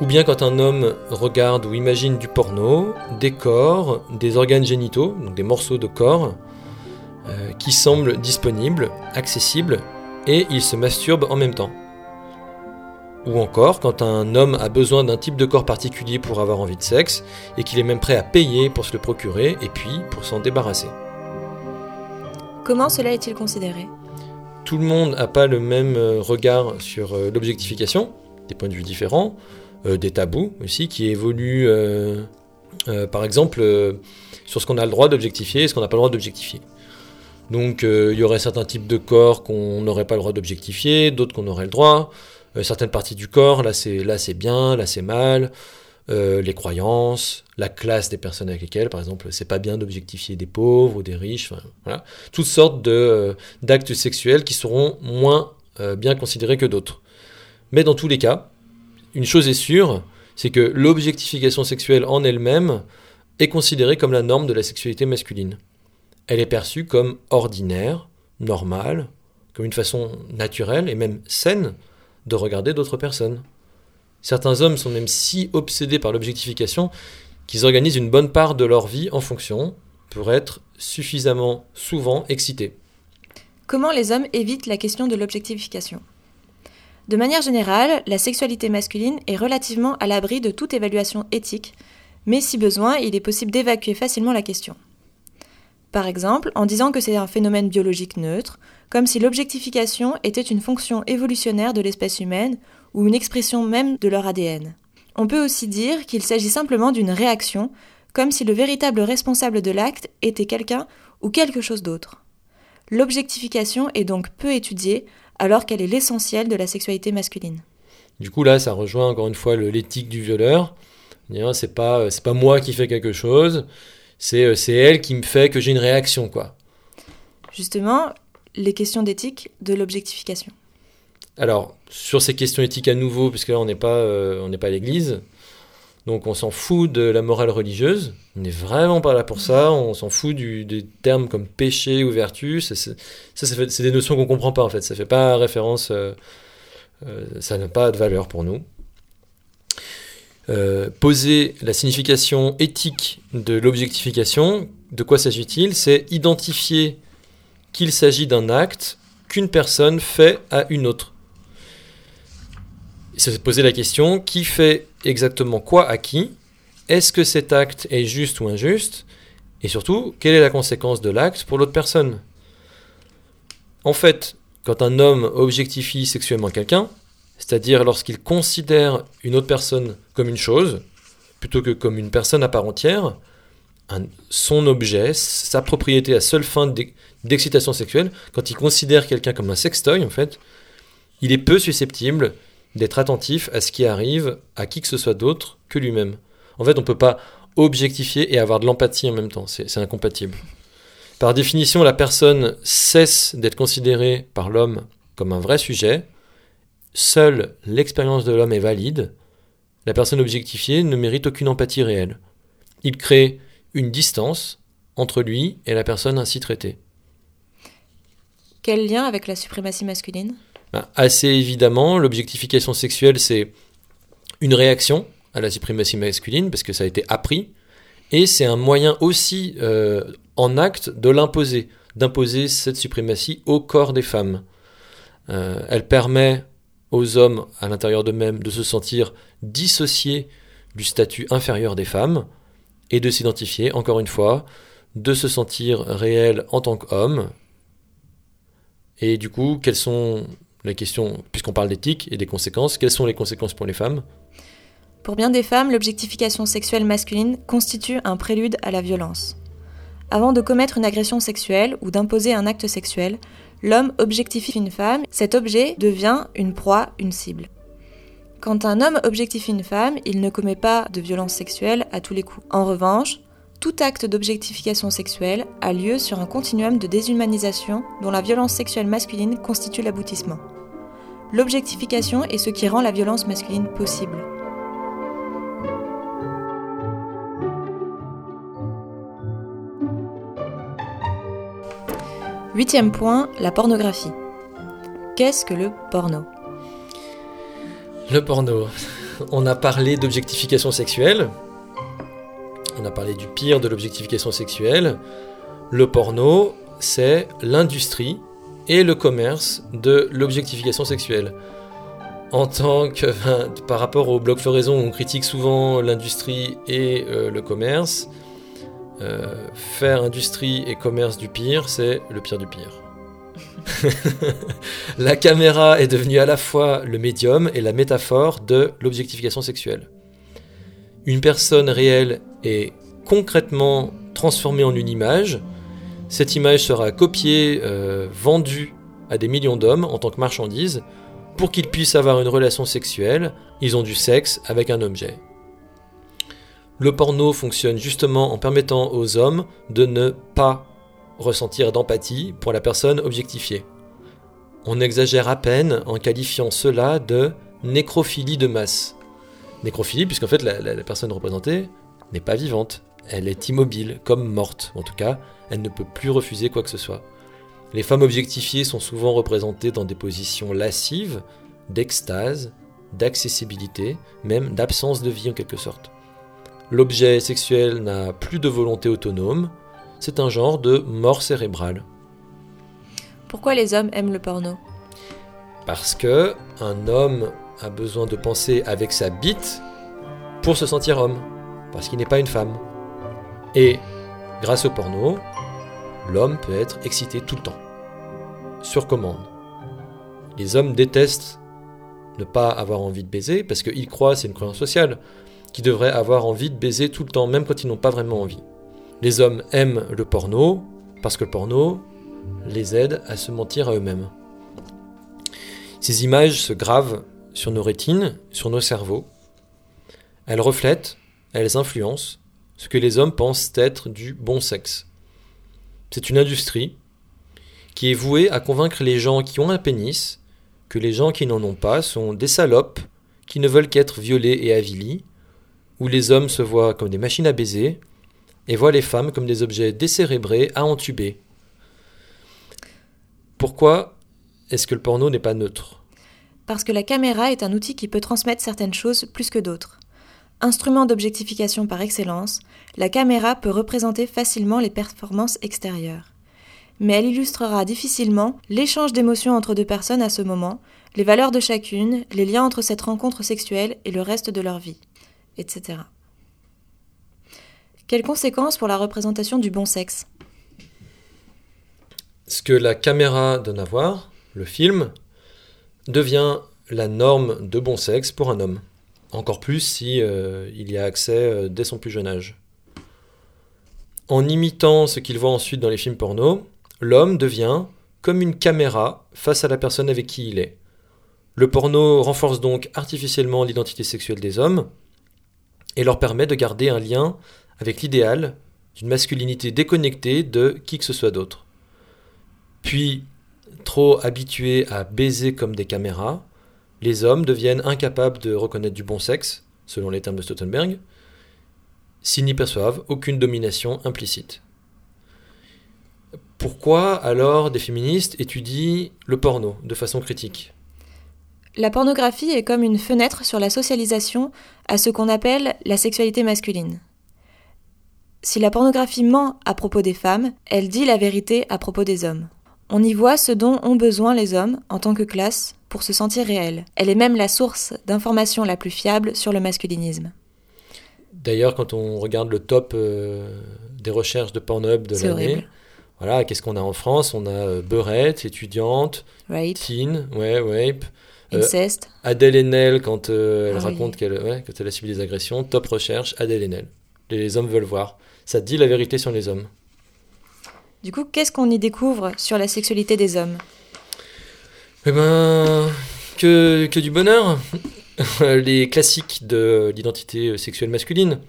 ou bien quand un homme regarde ou imagine du porno, des corps, des organes génitaux, donc des morceaux de corps, euh, qui semble disponible, accessible, et il se masturbe en même temps. Ou encore quand un homme a besoin d'un type de corps particulier pour avoir envie de sexe, et qu'il est même prêt à payer pour se le procurer, et puis pour s'en débarrasser. Comment cela est-il considéré? Tout le monde n'a pas le même euh, regard sur euh, l'objectification, des points de vue différents, des tabous aussi qui évoluent, par exemple, sur ce qu'on a le droit d'objectifier et ce qu'on n'a pas le droit d'objectifier. Donc euh, il y aurait certains types de corps qu'on n'aurait pas le droit d'objectifier, d'autres qu'on aurait le droit. Euh, certaines parties du corps, là c'est là c'est bien, là c'est mal. Euh, les croyances, la classe des personnes avec lesquelles, par exemple, c'est pas bien d'objectifier des pauvres ou des riches, toutes sortes de d'actes sexuels qui seront moins bien considérés que d'autres. Mais dans tous les cas, une chose est sûre, c'est que l'objectification sexuelle en elle-même est considérée comme la norme de la sexualité masculine elle est perçue comme ordinaire, normale, comme une façon naturelle et même saine de regarder d'autres personnes. Certains hommes sont même si obsédés par l'objectification qu'ils organisent une bonne part de leur vie en fonction pour être suffisamment souvent excités. Comment les hommes évitent la question de l'objectification? De manière générale, la sexualité masculine est relativement à l'abri de toute évaluation éthique, mais si besoin, il est possible d'évacuer facilement la question. Par exemple, en disant que c'est un phénomène biologique neutre, comme si l'objectification était une fonction évolutionnaire de l'espèce humaine ou une expression même de leur ADN. On peut aussi dire qu'il s'agit simplement d'une réaction, comme si le véritable responsable de l'acte était quelqu'un ou quelque chose d'autre. L'objectification est donc peu étudiée, alors qu'elle est l'essentiel de la sexualité masculine. Du coup, là, ça rejoint encore une fois l'éthique du violeur. C'est pas, pas moi qui fais quelque chose, euh, c'est elle qui me fait que j'ai une réaction, quoi. Justement, les questions d'éthique de l'objectification. Alors, sur ces questions éthiques à nouveau, puisque là on n'est pas, euh, pas à l'église, donc on s'en fout de la morale religieuse, on n'est vraiment pas là pour ça, on s'en fout du, des termes comme péché ou vertu, ça, c'est des notions qu'on comprend pas en fait, ça fait pas référence euh, Euh, ça n'a pas de valeur pour nous. Euh, poser la signification éthique de l'objectification, de quoi s'agit-il? C'est identifier qu'il s'agit d'un acte qu'une personne fait à une autre. C'est poser la question qui fait exactement quoi à qui? Est-ce que cet acte est juste ou injuste? Et surtout, quelle est la conséquence de l'acte pour l'autre personne? En fait, quand un homme objectifie sexuellement quelqu'un, c'est-à-dire lorsqu'il considère une autre personne comme une chose, plutôt que comme une personne à part entière, son objet, sa propriété à seule fin d'excitation sexuelle, quand il considère quelqu'un comme un sextoy, en fait, il est peu susceptible d'être attentif à ce qui arrive à qui que ce soit d'autre que lui-même. En fait, on ne peut pas objectifier et avoir de l'empathie en même temps, c'est incompatible. Par définition, la personne cesse d'être considérée par l'homme comme un vrai sujet, seule l'expérience de l'homme est valide, la personne objectifiée ne mérite aucune empathie réelle. Il crée une distance entre lui et la personne ainsi traitée. Quel lien avec la suprématie masculine? Ben, Assez évidemment, l'objectification sexuelle, c'est une réaction à la suprématie masculine, parce que ça a été appris, et c'est un moyen aussi euh, en acte de l'imposer, d'imposer cette suprématie au corps des femmes. Euh, elle permet aux hommes à l'intérieur d'eux-mêmes de se sentir dissociés du statut inférieur des femmes, et de s'identifier, encore une fois, de se sentir réel en tant qu'homme. Et du coup, quelles sont les questions, puisqu'on parle d'éthique et des conséquences, quelles sont les conséquences pour les femmes? Pour bien des femmes, l'objectification sexuelle masculine constitue un prélude à la violence. Avant de commettre une agression sexuelle ou d'imposer un acte sexuel, l'homme objectifie une femme, cet objet devient une proie, une cible. Quand un homme objectifie une femme, il ne commet pas de violence sexuelle à tous les coups. En revanche, tout acte d'objectification sexuelle a lieu sur un continuum de déshumanisation dont la violence sexuelle masculine constitue l'aboutissement. L'objectification est ce qui rend la violence masculine possible. Huitième point, la pornographie. Qu'est-ce que le porno? Le porno. On a parlé d'objectification sexuelle. On a parlé du pire de l'objectification sexuelle. Le porno, c'est l'industrie et le commerce de l'objectification sexuelle. En tant que, par rapport au blog Floraison, on critique souvent l'industrie et euh, le commerce. Euh, faire industrie et commerce du pire, c'est le pire du pire. la caméra est devenue à la fois le médium et la métaphore de l'objectification sexuelle. Une personne réelle est concrètement transformée en une image. Cette image sera copiée, euh, vendue à des millions d'hommes en tant que marchandise. Pour qu'ils puissent avoir une relation sexuelle, ils ont du sexe avec un objet. Le porno fonctionne justement en permettant aux hommes de ne pas ressentir d'empathie pour la personne objectifiée. On exagère à peine en qualifiant cela de nécrophilie de masse. Nécrophilie, puisqu'en fait la, personne représentée n'est pas vivante, elle est immobile, comme morte. En tout cas, elle ne peut plus refuser quoi que ce soit. Les femmes objectifiées sont souvent représentées dans des positions lascives, d'extase, d'accessibilité, même d'absence de vie en quelque sorte. L'objet sexuel n'a plus de volonté autonome, c'est un genre de mort cérébrale. Pourquoi les hommes aiment le porno? Parce que un homme a besoin de penser avec sa bite pour se sentir homme, parce qu'il n'est pas une femme. Et grâce au porno, l'homme peut être excité tout le temps, sur commande. Les hommes détestent ne pas avoir envie de baiser parce qu'ils croient, c'est une croyance sociale, qu'ils devraient avoir envie de baiser tout le temps, même quand ils n'ont pas vraiment envie. Les hommes aiment le porno parce que le porno les aide à se mentir à eux-mêmes. Ces images se gravent sur nos rétines, sur nos cerveaux. Elles reflètent, elles influencent ce que les hommes pensent être du bon sexe. C'est une industrie qui est vouée à convaincre les gens qui ont un pénis que les gens qui n'en ont pas sont des salopes qui ne veulent qu'être violés et avilis, où les hommes se voient comme des machines à baiser, et voit les femmes comme des objets décérébrés à entuber. Pourquoi est-ce que le porno n'est pas neutre? Parce que la caméra est un outil qui peut transmettre certaines choses plus que d'autres. Instrument d'objectification par excellence, la caméra peut représenter facilement les performances extérieures. Mais elle illustrera difficilement l'échange d'émotions entre deux personnes à ce moment, les valeurs de chacune, les liens entre cette rencontre sexuelle et le reste de leur vie, etc. Quelles conséquences pour la représentation du bon sexe? Ce que la caméra donne à voir, le film, devient la norme de bon sexe pour un homme. Encore plus si euh, il y a accès euh, dès son plus jeune âge. En imitant ce qu'il voit ensuite dans les films porno, l'homme devient comme une caméra face à la personne avec qui il est. Le porno renforce donc artificiellement l'identité sexuelle des hommes et leur permet de garder un lien avec l'idéal d'une masculinité déconnectée de qui que ce soit d'autre. Puis, trop habitués à baiser comme des caméras, les hommes deviennent incapables de reconnaître du bon sexe, selon les termes de Stoltenberg, s'ils n'y perçoivent aucune domination implicite. Pourquoi alors des féministes étudient le porno de façon critique? La pornographie est comme une fenêtre sur la socialisation à ce qu'on appelle la sexualité masculine. Si la pornographie ment à propos des femmes, elle dit la vérité à propos des hommes. On y voit ce dont ont besoin les hommes, en tant que classe, pour se sentir réels. Elle est même la source d'information la plus fiable sur le masculinisme. D'ailleurs, quand on regarde le top euh, des recherches de Pornhub de l'année, voilà, qu'est-ce qu'on a en France? On a euh, beurette, étudiante, teen, ouais, Euh, Inceste. Adèle Haenel, quand elle Ah raconte oui. qu'elle ouais, quand elle a subi des agressions, top recherche, Adèle Haenel. Les hommes veulent voir. Ça dit la vérité sur les hommes. Du coup, qu'est-ce qu'on y découvre sur la sexualité des hommes? Eh ben, que, que du bonheur. Les classiques de l'identité sexuelle masculine.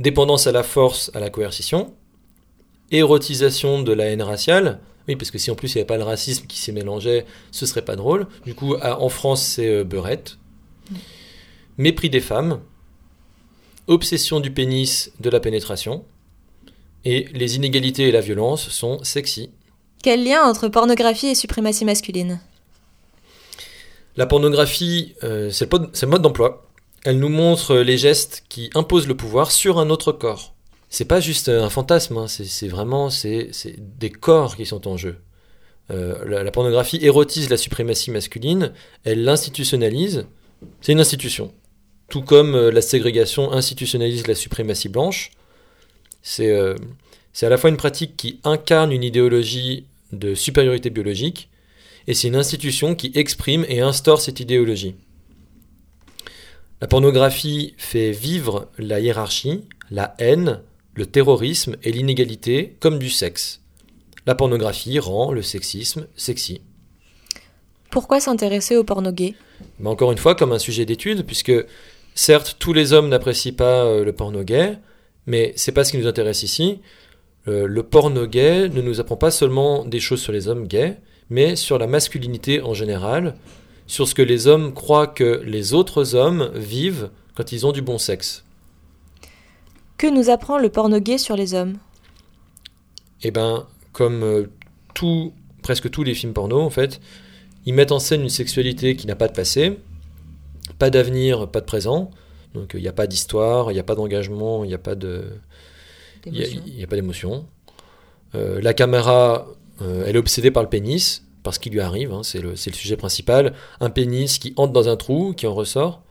Dépendance à la force, à la coercition. Érotisation de la haine raciale. Oui, parce que si en plus il n'y avait pas le racisme qui s'y mélangeait, ce serait pas drôle. Du coup, à- en France, c'est euh, beurette. Mépris des femmes. Obsession du pénis, de la pénétration. Et les inégalités et la violence sont sexy. Quel lien entre pornographie et suprématie masculine? La pornographie, euh, c'est le, pod- c'est le mode d'emploi. Elle nous montre les gestes qui imposent le pouvoir sur un autre corps. C'est pas juste un fantasme, hein, c'est vraiment des corps qui sont en jeu. Euh, la, pornographie érotise la suprématie masculine, elle l'institutionnalise. C'est une institution. Tout comme euh, la ségrégation institutionnalise la suprématie blanche, c'est euh, à la fois une pratique qui incarne une idéologie de supériorité biologique, et c'est une institution qui exprime et instaure cette idéologie. La pornographie fait vivre la hiérarchie, la haine, le terrorisme et l'inégalité comme du sexe. La pornographie rend le sexisme sexy. Pourquoi s'intéresser au porno gay? Mais encore une fois, comme un sujet d'étude, puisque certes, tous les hommes n'apprécient pas euh, le porno gay, mais c'est pas ce qui nous intéresse ici. Euh, le porno gay ne nous apprend pas seulement des choses sur les hommes gays, mais sur la masculinité en général, sur ce que les hommes croient que les autres hommes vivent quand ils ont du bon sexe. Que nous apprend le porno gay sur les hommes? Et ben, comme euh, tout, presque tous les films porno, en fait, ils mettent en scène une sexualité qui n'a pas de passé, pas d'avenir, pas de présent. Donc il n'y a pas d'histoire, il n'y a pas d'engagement, il n'y a pas de, il y a- y pas d'émotion. Euh, la caméra, euh, elle est obsédée par le pénis, parce qu'il lui arrive, hein, c'est le, c'est le sujet principal. Un pénis qui entre dans un trou, qui en ressort.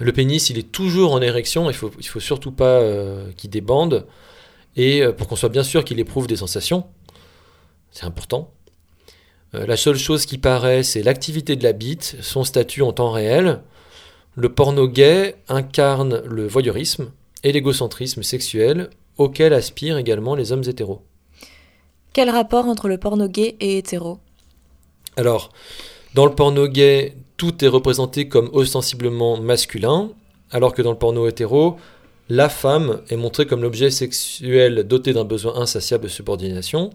Le pénis, il est toujours en érection, il faut, il faut surtout pas euh, qu'il débande, et euh, pour qu'on soit bien sûr qu'il éprouve des sensations. C'est important. Euh, la seule chose qui paraît, c'est l'activité de la bite, son statut en temps réel. Le porno gay incarne le voyeurisme et l'égocentrisme sexuel auquel aspirent également les hommes hétéros. Quel rapport entre le porno gay et hétéro? Alors, dans le porno gay, tout est représenté comme ostensiblement masculin, alors que dans le porno hétéro, la femme est montrée comme l'objet sexuel doté d'un besoin insatiable de subordination.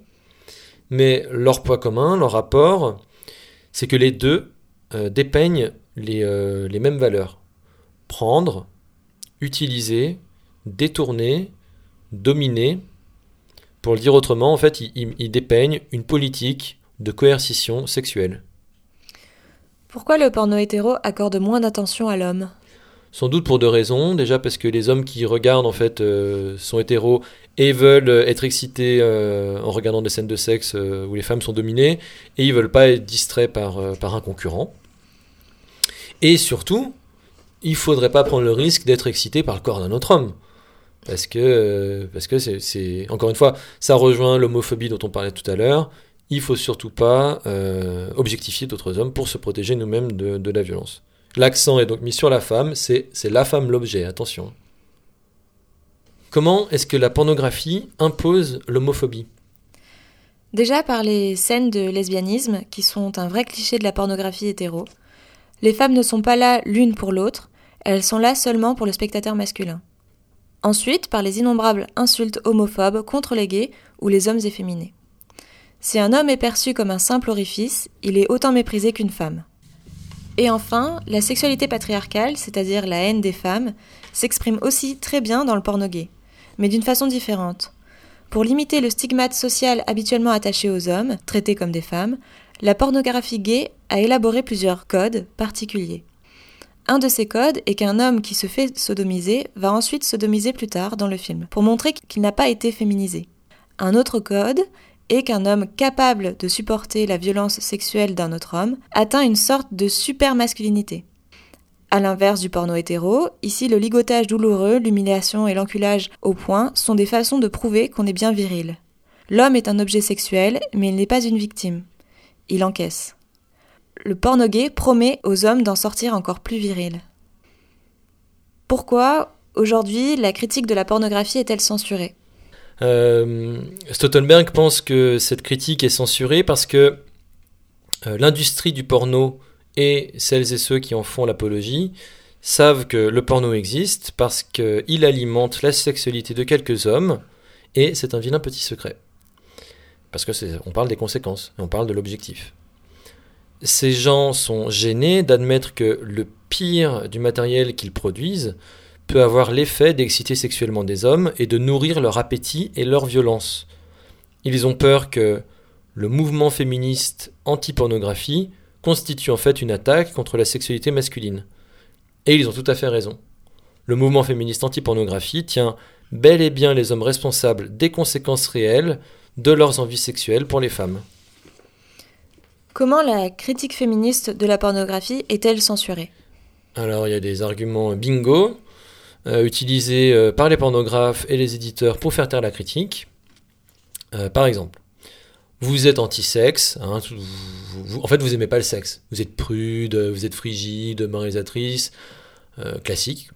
Mais leur poids commun, leur rapport, c'est que les deux euh, dépeignent les, euh, les mêmes valeurs. Prendre, utiliser, détourner, dominer. Pour le dire autrement, en fait, ils dépeignent une politique de coercition sexuelle. Pourquoi le porno hétéro accorde moins d'attention à l'homme? Sans doute pour deux raisons. Déjà parce que les hommes qui regardent en fait euh, sont hétéros et veulent être excités euh, en regardant des scènes de sexe euh, où les femmes sont dominées et ils veulent pas être distraits par, euh, un concurrent. Et surtout, il faudrait pas prendre le risque d'être excité par le corps d'un autre homme. Parce que, euh, parce que c'est- encore une fois, ça rejoint l'homophobie dont on parlait tout à l'heure. Il faut surtout pas euh, objectifier d'autres hommes pour se protéger nous-mêmes de, de la violence. L'accent est donc mis sur la femme, c'est, la femme l'objet, attention. Comment est-ce que la pornographie impose l'homophobie? Déjà par les scènes de lesbianisme, qui sont un vrai cliché de la pornographie hétéro. Les femmes ne sont pas là l'une pour l'autre, elles sont là seulement pour le spectateur masculin. Ensuite, par les innombrables insultes homophobes contre les gays ou les hommes efféminés. Si un homme est perçu comme un simple orifice, il est autant méprisé qu'une femme. Et enfin, la sexualité patriarcale, c'est-à-dire la haine des femmes, s'exprime aussi très bien dans le porno gay, mais d'une façon différente. Pour limiter le stigmate social habituellement attaché aux hommes, traités comme des femmes, la pornographie gay a élaboré plusieurs codes particuliers. Un de ces codes est qu'un homme qui se fait sodomiser va ensuite sodomiser plus tard dans le film, pour montrer qu'il n'a pas été féminisé. Un autre code est qu'un homme capable de supporter la violence sexuelle d'un autre homme atteint une sorte de super masculinité. À l'inverse du porno hétéro, ici le ligotage douloureux, l'humiliation et l'enculage au poing sont des façons de prouver qu'on est bien viril. L'homme est un objet sexuel, mais il n'est pas une victime. Il encaisse. Le porno gay promet aux hommes d'en sortir encore plus viril. Pourquoi, aujourd'hui, la critique de la pornographie est-elle censurée? Euh, Stoltenberg pense que cette critique est censurée parce que euh, l'industrie du porno et celles et ceux qui en font l'apologie savent que le porno existe parce qu'il alimente la sexualité de quelques hommes et c'est un vilain petit secret. Parce que on parle des conséquences on parle de l'objectif. Ces gens sont gênés d'admettre que le pire du matériel qu'ils produisent peut avoir l'effet d'exciter sexuellement des hommes et de nourrir leur appétit et leur violence. Ils ont peur que le mouvement féministe anti-pornographie constitue en fait une attaque contre la sexualité masculine. Et ils ont tout à fait raison. Le mouvement féministe anti-pornographie tient bel et bien les hommes responsables des conséquences réelles de leurs envies sexuelles pour les femmes. Comment la critique féministe de la pornographie est-elle censurée? Alors il y a des arguments bingo euh, utilisés euh, par les pornographes et les éditeurs pour faire taire la critique. Euh, par exemple, vous êtes anti-sexe, hein, en fait vous aimez pas le sexe, vous êtes prude, vous êtes frigide, moralisatrice, classique.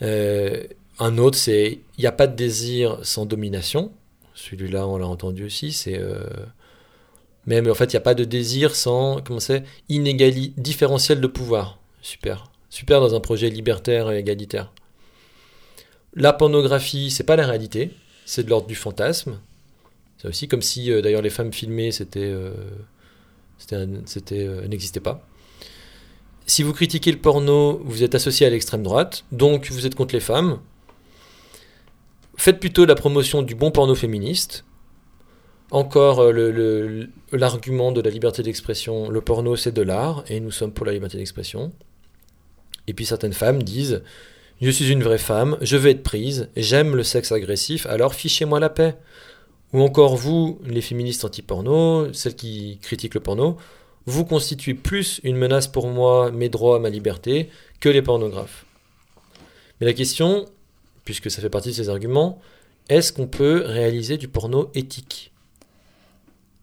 Un autre c'est il n'y a pas de désir sans domination. Celui-là on l'a entendu aussi, c'est même en fait il n'y a pas de désir sans comment c'est inégali différentiel de pouvoir. Super. Super dans un projet libertaire et égalitaire. La pornographie, c'est pas la réalité, c'est de l'ordre du fantasme. C'est aussi comme si euh, d'ailleurs les femmes filmées c'était euh, c'était euh, pas. Si vous critiquez le porno, vous êtes associé à l'extrême droite, donc vous êtes contre les femmes. Faites plutôt la promotion du bon porno féministe. Encore l'argument de la liberté d'expression, le porno c'est de l'art, et nous sommes pour la liberté d'expression. Et puis certaines femmes disent Je suis une vraie femme, je veux être prise, j'aime le sexe agressif, alors fichez-moi la paix. Ou encore vous, les féministes anti-porno, celles qui critiquent le porno, vous constituez plus une menace pour moi, mes droits, ma liberté, que les pornographes. Mais la question, puisque ça fait partie de ces arguments, est-ce qu'on peut réaliser du porno éthique?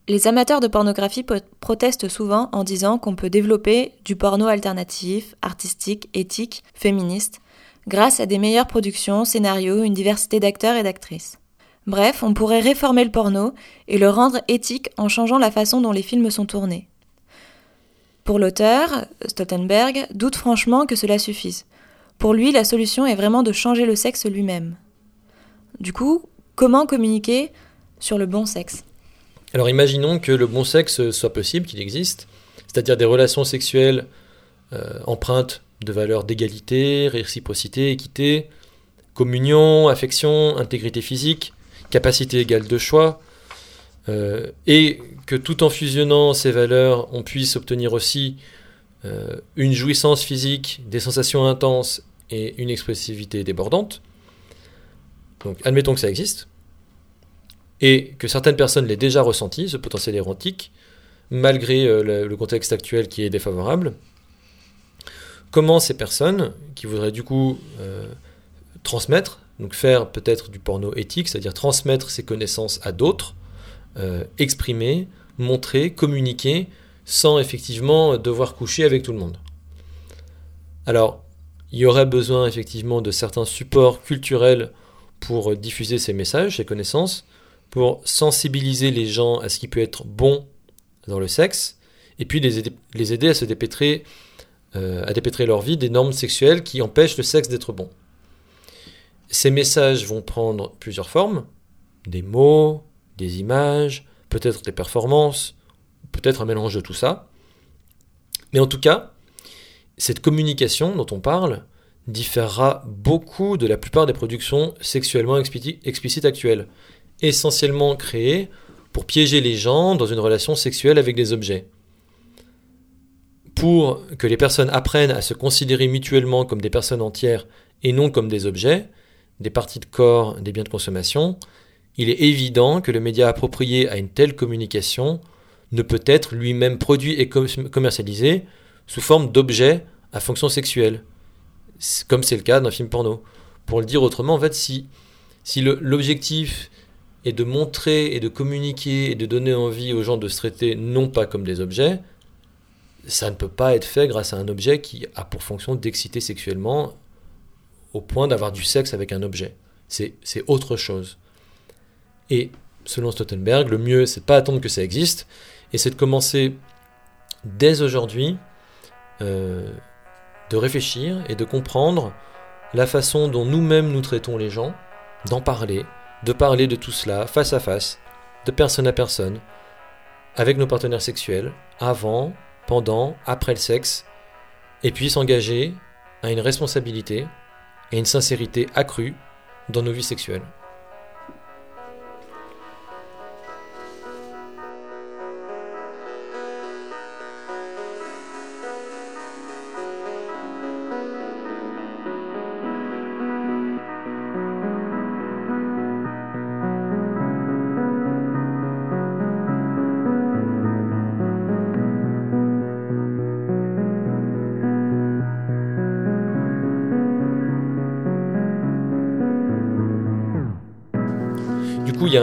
Les amateurs de pornographie po- protestent souvent en disant qu'on peut développer du porno alternatif, artistique, éthique, féministe, grâce à des meilleures productions, scénarios, une diversité d'acteurs et d'actrices. Bref, on pourrait réformer le porno et le rendre éthique en changeant la façon dont les films sont tournés. Pour l'auteur, Stoltenberg doute franchement que cela suffise. Pour lui, la solution est vraiment de changer le sexe lui-même. Du coup, comment communiquer sur le bon sexe? Alors imaginons que le bon sexe soit possible, qu'il existe, c'est-à-dire des relations sexuelles euh, empreintes de valeurs d'égalité, réciprocité, équité, communion, affection, intégrité physique, capacité égale de choix, euh, et que tout en fusionnant ces valeurs, on puisse obtenir aussi euh, une jouissance physique, des sensations intenses et une expressivité débordante. Donc admettons que ça existe, et que certaines personnes l'aient déjà ressenti, ce potentiel érotique, malgré euh, le, contexte actuel qui est défavorable. Comment ces personnes, qui voudraient du coup euh, transmettre, donc faire peut-être du porno éthique, c'est-à-dire transmettre ces connaissances à d'autres, euh, exprimer, montrer, communiquer, sans effectivement devoir coucher avec tout le monde. Alors, il y aurait besoin effectivement de certains supports culturels pour diffuser ces messages, ces connaissances, pour sensibiliser les gens à ce qui peut être bon dans le sexe, et puis les aider, à se dépêtrer, euh, à dépêtrer leur vie des normes sexuelles qui empêchent le sexe d'être bon. Ces messages vont prendre plusieurs formes, des mots, des images, peut-être des performances, peut-être un mélange de tout ça. Mais en tout cas, cette communication dont on parle différera beaucoup de la plupart des productions sexuellement explicites actuelles, essentiellement créées pour piéger les gens dans une relation sexuelle avec des objets. Pour que les personnes apprennent à se considérer mutuellement comme des personnes entières et non comme des objets, des parties de corps, des biens de consommation, il est évident que le média approprié à une telle communication ne peut être lui-même produit et commercialisé sous forme d'objet à fonction sexuelle, comme c'est le cas d'un film porno. Pour le dire autrement, en fait, si, si l'objectif est de montrer et de communiquer et de donner envie aux gens de se traiter non pas comme des objets, ça ne peut pas être fait grâce à un objet qui a pour fonction d'exciter sexuellement au point d'avoir du sexe avec un objet. C'est autre chose. Et selon Stoltenberg, le mieux, c'est pas attendre que ça existe, et c'est de commencer dès aujourd'hui euh, de réfléchir et de comprendre la façon dont nous-mêmes nous traitons les gens, d'en parler, de parler de tout cela face à face, de personne à personne, avec nos partenaires sexuels, avant, pendant, après le sexe, et puis s'engager à une responsabilité et une sincérité accrue dans nos vies sexuelles.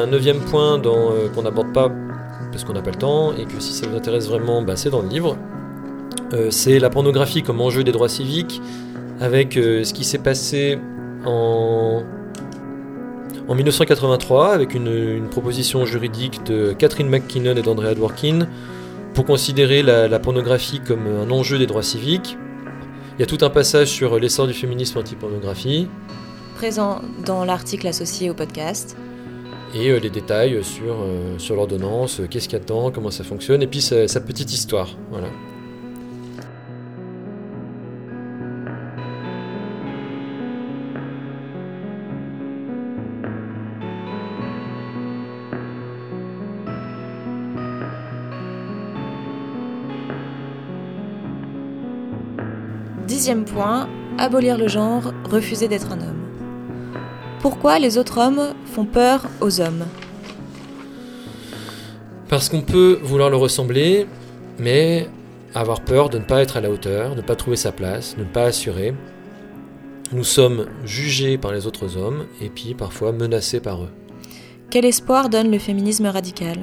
Un neuvième point euh, qu'on n'aborde pas parce qu'on n'a pas le temps, et que si ça vous intéresse vraiment, bah, c'est dans le livre. Euh, c'est la pornographie comme enjeu des droits civiques, avec euh, ce qui s'est passé en, en 1983, avec une, proposition juridique de Catherine McKinnon et d'Andrea Dworkin, pour considérer la, pornographie comme un enjeu des droits civiques. Il y a tout un passage sur l'essor du féminisme anti-pornographie. Présent dans l'article associé au podcast et euh, les détails sur, euh, sur l'ordonnance, euh, qu'est-ce qu'il y a dedans, comment ça fonctionne, et puis sa, sa petite histoire. Dixième point, abolir le genre, refuser d'être un homme. Pourquoi les autres hommes font peur aux hommes Parce qu'on peut vouloir le ressembler, mais avoir peur de ne pas être à la hauteur, de ne pas trouver sa place, de ne pas assurer. Nous sommes jugés par les autres hommes et puis parfois menacés par eux. Quel espoir donne le féminisme radical?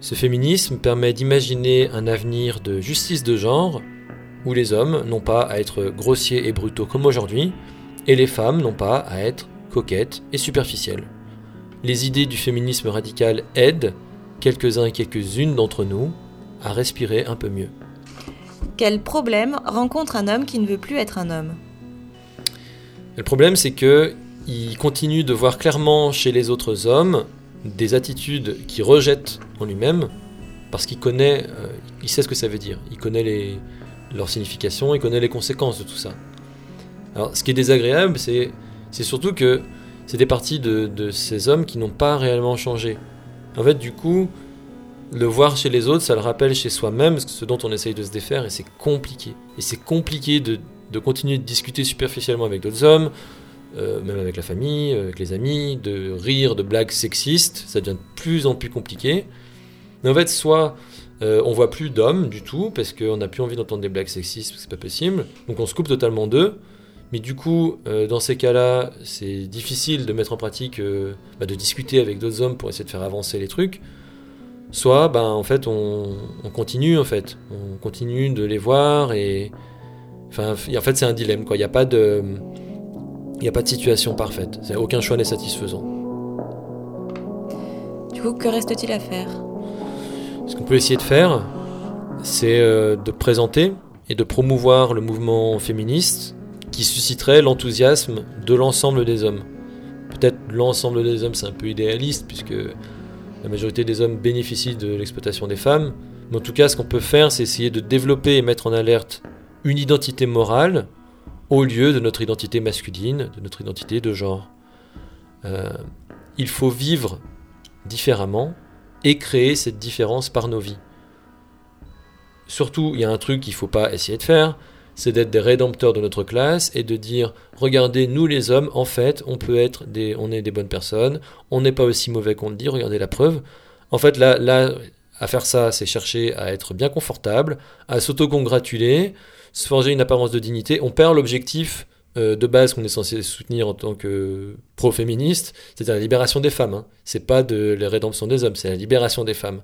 Ce féminisme permet d'imaginer un avenir de justice de genre où les hommes n'ont pas à être grossiers et brutaux comme aujourd'hui, et les femmes n'ont pas à être coquettes et superficielles. Les idées du féminisme radical aident quelques-uns et quelques-unes d'entre nous à respirer un peu mieux. Quel problème rencontre un homme qui ne veut plus être un homme? Le problème, c'est que il continue de voir clairement chez les autres hommes des attitudes qu'il rejette en lui-même parce qu'il connaît, euh, il sait ce que ça veut dire, il connaît les, leur signification, il connaît les conséquences de tout ça. Alors, ce qui est désagréable, c'est, surtout que c'est des parties de, ces hommes qui n'ont pas réellement changé. En fait, du coup, le voir chez les autres, ça le rappelle chez soi-même, ce dont on essaye de se défaire, et c'est compliqué. Et c'est compliqué de, de, continuer de discuter superficiellement avec d'autres hommes, euh, même avec la famille, avec les amis, de rire de blagues sexistes, ça devient de plus en plus compliqué. Mais en fait, soit euh, on voit plus d'hommes du tout, parce qu'on n'a plus envie d'entendre des blagues sexistes, parce que c'est pas possible, donc on se coupe totalement d'eux. Mais du coup, euh, dans ces cas-là, c'est difficile de mettre en pratique, euh, bah, de discuter avec d'autres hommes pour essayer de faire avancer les trucs. Soit, bah, en fait, on, continue, en fait. On continue de les voir et. Enfin, en fait, c'est un dilemme, quoi. Il n'y a pas de. Il n'y a pas de situation parfaite. Aucun choix n'est satisfaisant. Du coup, que reste-t-il à faire? Ce qu'on peut essayer de faire, c'est euh, de présenter et de promouvoir le mouvement féministe qui susciterait l'enthousiasme de l'ensemble des hommes. Peut-être l'ensemble des hommes, c'est un peu idéaliste, puisque la majorité des hommes bénéficient de l'exploitation des femmes. Mais en tout cas, ce qu'on peut faire, c'est essayer de développer et mettre en alerte une identité morale au lieu de notre identité masculine, de notre identité de genre. Euh, il faut vivre différemment et créer cette différence par nos vies. Surtout, il y a un truc qu'il ne faut pas essayer de faire, c'est d'être des rédempteurs de notre classe et de dire regardez nous les hommes en fait on peut être des on est des bonnes personnes on n'est pas aussi mauvais qu'on le dit regardez la preuve en fait là là à faire ça c'est chercher à être bien confortable à s'autocongratuler se forger une apparence de dignité on perd l'objectif euh, de base qu'on est censé soutenir en tant que pro-féministe, c'est-à-dire la libération des femmes. Hein. C'est pas de la rédemption des hommes, c'est la libération des femmes.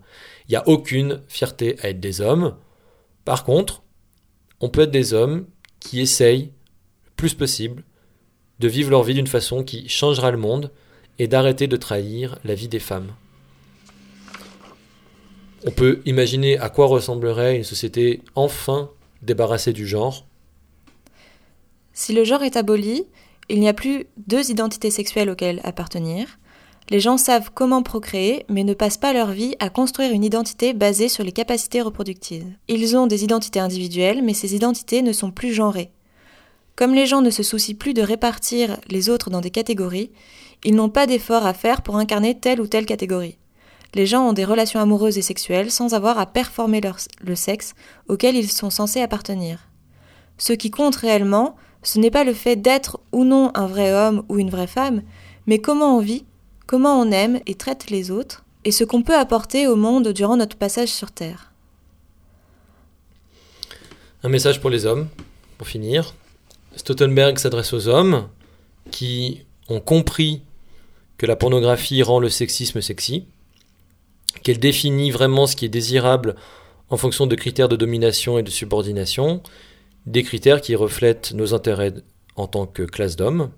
Il n'y a aucune fierté à être des hommes. Par contre, on peut être des hommes qui essayent le plus possible de vivre leur vie d'une façon qui changera le monde et d'arrêter de trahir la vie des femmes. On peut imaginer à quoi ressemblerait une société enfin débarrassée du genre. Si le genre est aboli, il n'y a plus deux identités sexuelles auxquelles appartenir, les gens savent comment procréer, mais ne passent pas leur vie à construire une identité basée sur les capacités reproductives. Ils ont des identités individuelles, mais ces identités ne sont plus genrées. Comme les gens ne se soucient plus de répartir les autres dans des catégories, ils n'ont pas d'effort à faire pour incarner telle ou telle catégorie. Les gens ont des relations amoureuses et sexuelles sans avoir à performer le sexe auquel ils sont censés appartenir. Ce qui compte réellement, ce n'est pas le fait d'être ou non un vrai homme ou une vraie femme, mais comment on vit comment on aime et traite les autres, et ce qu'on peut apporter au monde durant notre passage sur Terre. Un message pour les hommes, pour finir. Stoltenberg s'adresse aux hommes qui ont compris que la pornographie rend le sexisme sexy, qu'elle définit vraiment ce qui est désirable en fonction de critères de domination et de subordination, des critères qui reflètent nos intérêts en tant que classe d'hommes,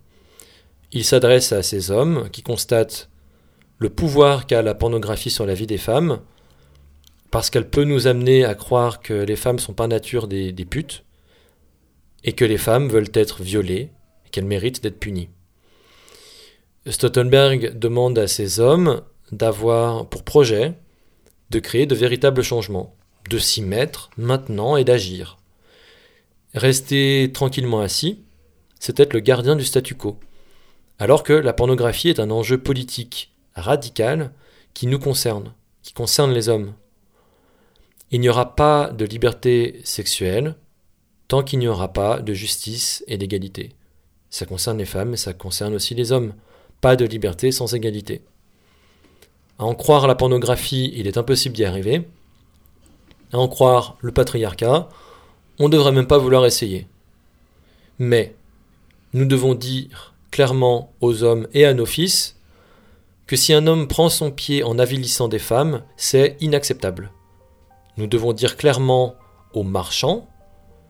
il s'adresse à ces hommes qui constatent le pouvoir qu'a la pornographie sur la vie des femmes, parce qu'elle peut nous amener à croire que les femmes sont par nature des, putes, et que les femmes veulent être violées, et qu'elles méritent d'être punies. Stoltenberg demande à ces hommes d'avoir pour projet de créer de véritables changements, de s'y mettre maintenant et d'agir. Rester tranquillement assis, c'est être le gardien du statu quo alors que la pornographie est un enjeu politique radical qui nous concerne, qui concerne les hommes. Il n'y aura pas de liberté sexuelle tant qu'il n'y aura pas de justice et d'égalité. Ça concerne les femmes, mais ça concerne aussi les hommes. Pas de liberté sans égalité. À en croire la pornographie, il est impossible d'y arriver. À en croire le patriarcat, on ne devrait même pas vouloir essayer. Mais nous devons dire clairement aux hommes et à nos fils que si un homme prend son pied en avilissant des femmes, c'est inacceptable. Nous devons dire clairement aux marchands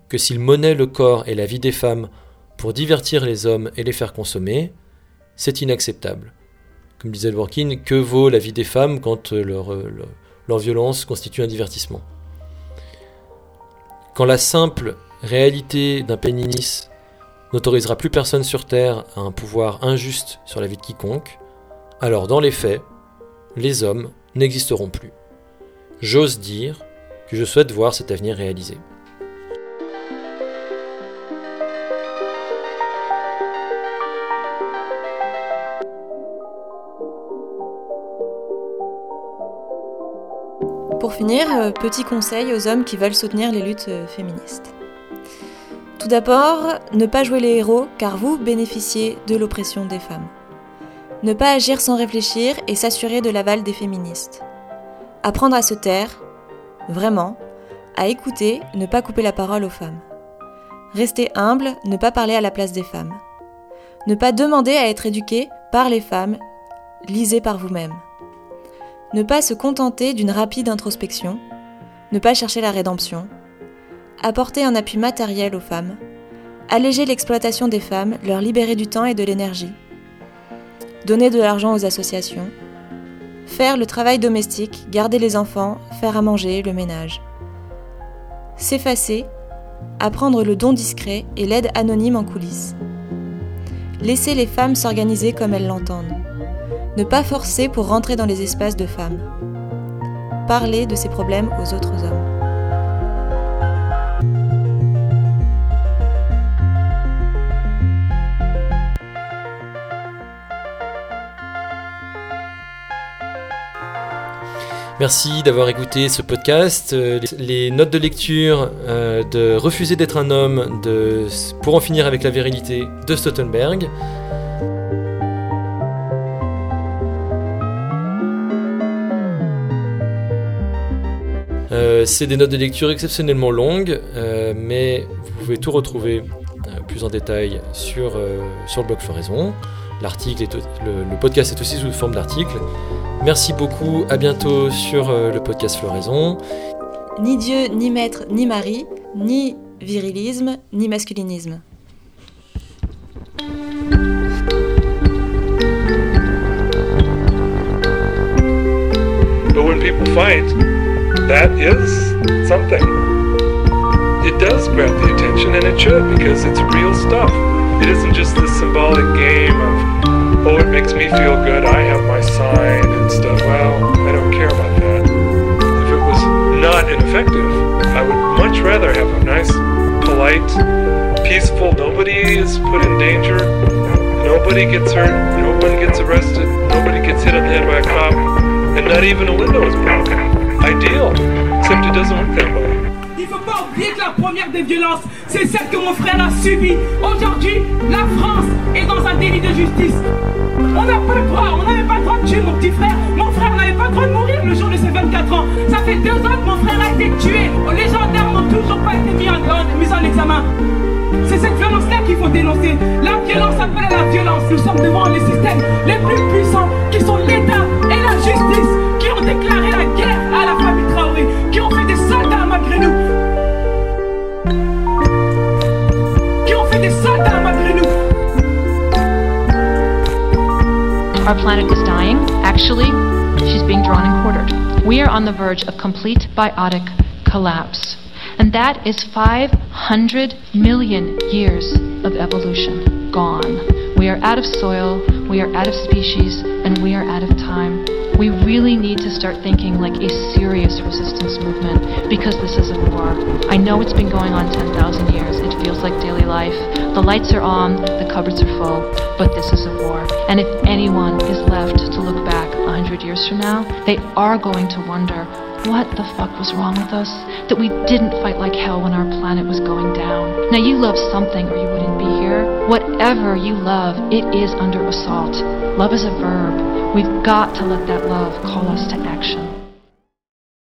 que s'ils monnaient le corps et la vie des femmes pour divertir les hommes et les faire consommer, c'est inacceptable. Comme disait Dworkin, que vaut la vie des femmes quand leur, leur, leur violence constitue un divertissement? Quand la simple réalité d'un péninis n'autorisera plus personne sur Terre à un pouvoir injuste sur la vie de quiconque, alors dans les faits, les hommes n'existeront plus. J'ose dire que je souhaite voir cet avenir réalisé. Pour finir, euh, petit conseil aux hommes qui veulent soutenir les luttes euh, féministes. Tout d'abord, ne pas jouer les héros car vous bénéficiez de l'oppression des femmes. Ne pas agir sans réfléchir et s'assurer de l'aval des féministes. Apprendre à se taire, vraiment, à écouter, ne pas couper la parole aux femmes. Rester humble, ne pas parler à la place des femmes. Ne pas demander à être éduqué par les femmes, lisez par vous-même. Ne pas se contenter d'une rapide introspection, ne pas chercher la rédemption, apporter un appui matériel aux femmes, alléger l'exploitation des femmes, leur libérer du temps et de l'énergie, donner de l'argent aux associations, faire le travail domestique, garder les enfants, faire à manger, le ménage, s'effacer, apprendre le don discret et l'aide anonyme en coulisses. Laisser les femmes s'organiser comme elles l'entendent. Ne pas forcer pour rentrer dans les espaces de femmes. Parler de ses problèmes aux autres hommes. Merci d'avoir écouté ce podcast. Euh, les notes de lecture euh, de Refuser d'être un homme de Pour en finir avec la virilité de Stoltenberg. Euh, c'est des notes de lecture exceptionnellement longues, mais vous pouvez tout retrouver plus en détail sur, sur le blog Floraison. L'article le, le podcast est aussi sous forme d'article. Merci beaucoup, à bientôt sur euh, le podcast Floraison. Ni Dieu, ni maître, ni mari, ni virilisme, ni masculinisme. But when people fight, that is something. It does grab the attention, and it should because it's real stuff. It isn't just this symbolic game of oh, it makes me feel good, I have my sign and stuff. Well, I don't care about that. If it was not ineffective, I would much rather have a nice, polite, peaceful, nobody is put in danger, nobody gets hurt, nobody gets arrested, nobody gets hit on the head by a cop, and not even a window is broken. Ideal, except it doesn't work that way. La première des violences, c'est celle que mon frère a subie. Aujourd'hui, la France est dans un délit de justice. On n'a pas le droit, on n'avait pas le droit de tuer mon petit frère. Mon frère n'avait pas le droit de mourir le jour de ses 24 ans. Ça fait deux ans que mon frère a été tué. Les gendarmes n'ont toujours pas été mis en, en examen. C'est cette violence-là qu'il faut dénoncer. La violence appelle à la violence. Nous sommes devant les systèmes les plus puissants qui sont l'État et la justice qui ont déclaré la guerre à la famille Traoré, qui ont fait des Our planet is dying. Actually, she's being drawn and quartered. We are on the verge of complete biotic collapse. And that is 500 million years of evolution gone. We are out of soil, we are out of species, and we are out of time. We really need to start thinking like a serious resistance movement because this is a war. I know it's been going on 10,000 years. It feels like daily life. The lights are on, the cupboards are full, but this is a war. And if anyone is left to look back 100 years from now, they are going to wonder what the fuck was wrong with us? That we didn't fight like hell when our planet was going down. Now, you love something or you wouldn't be here. Whatever you love, it is under assault. Love is a verb. We've got to let that love call us to action.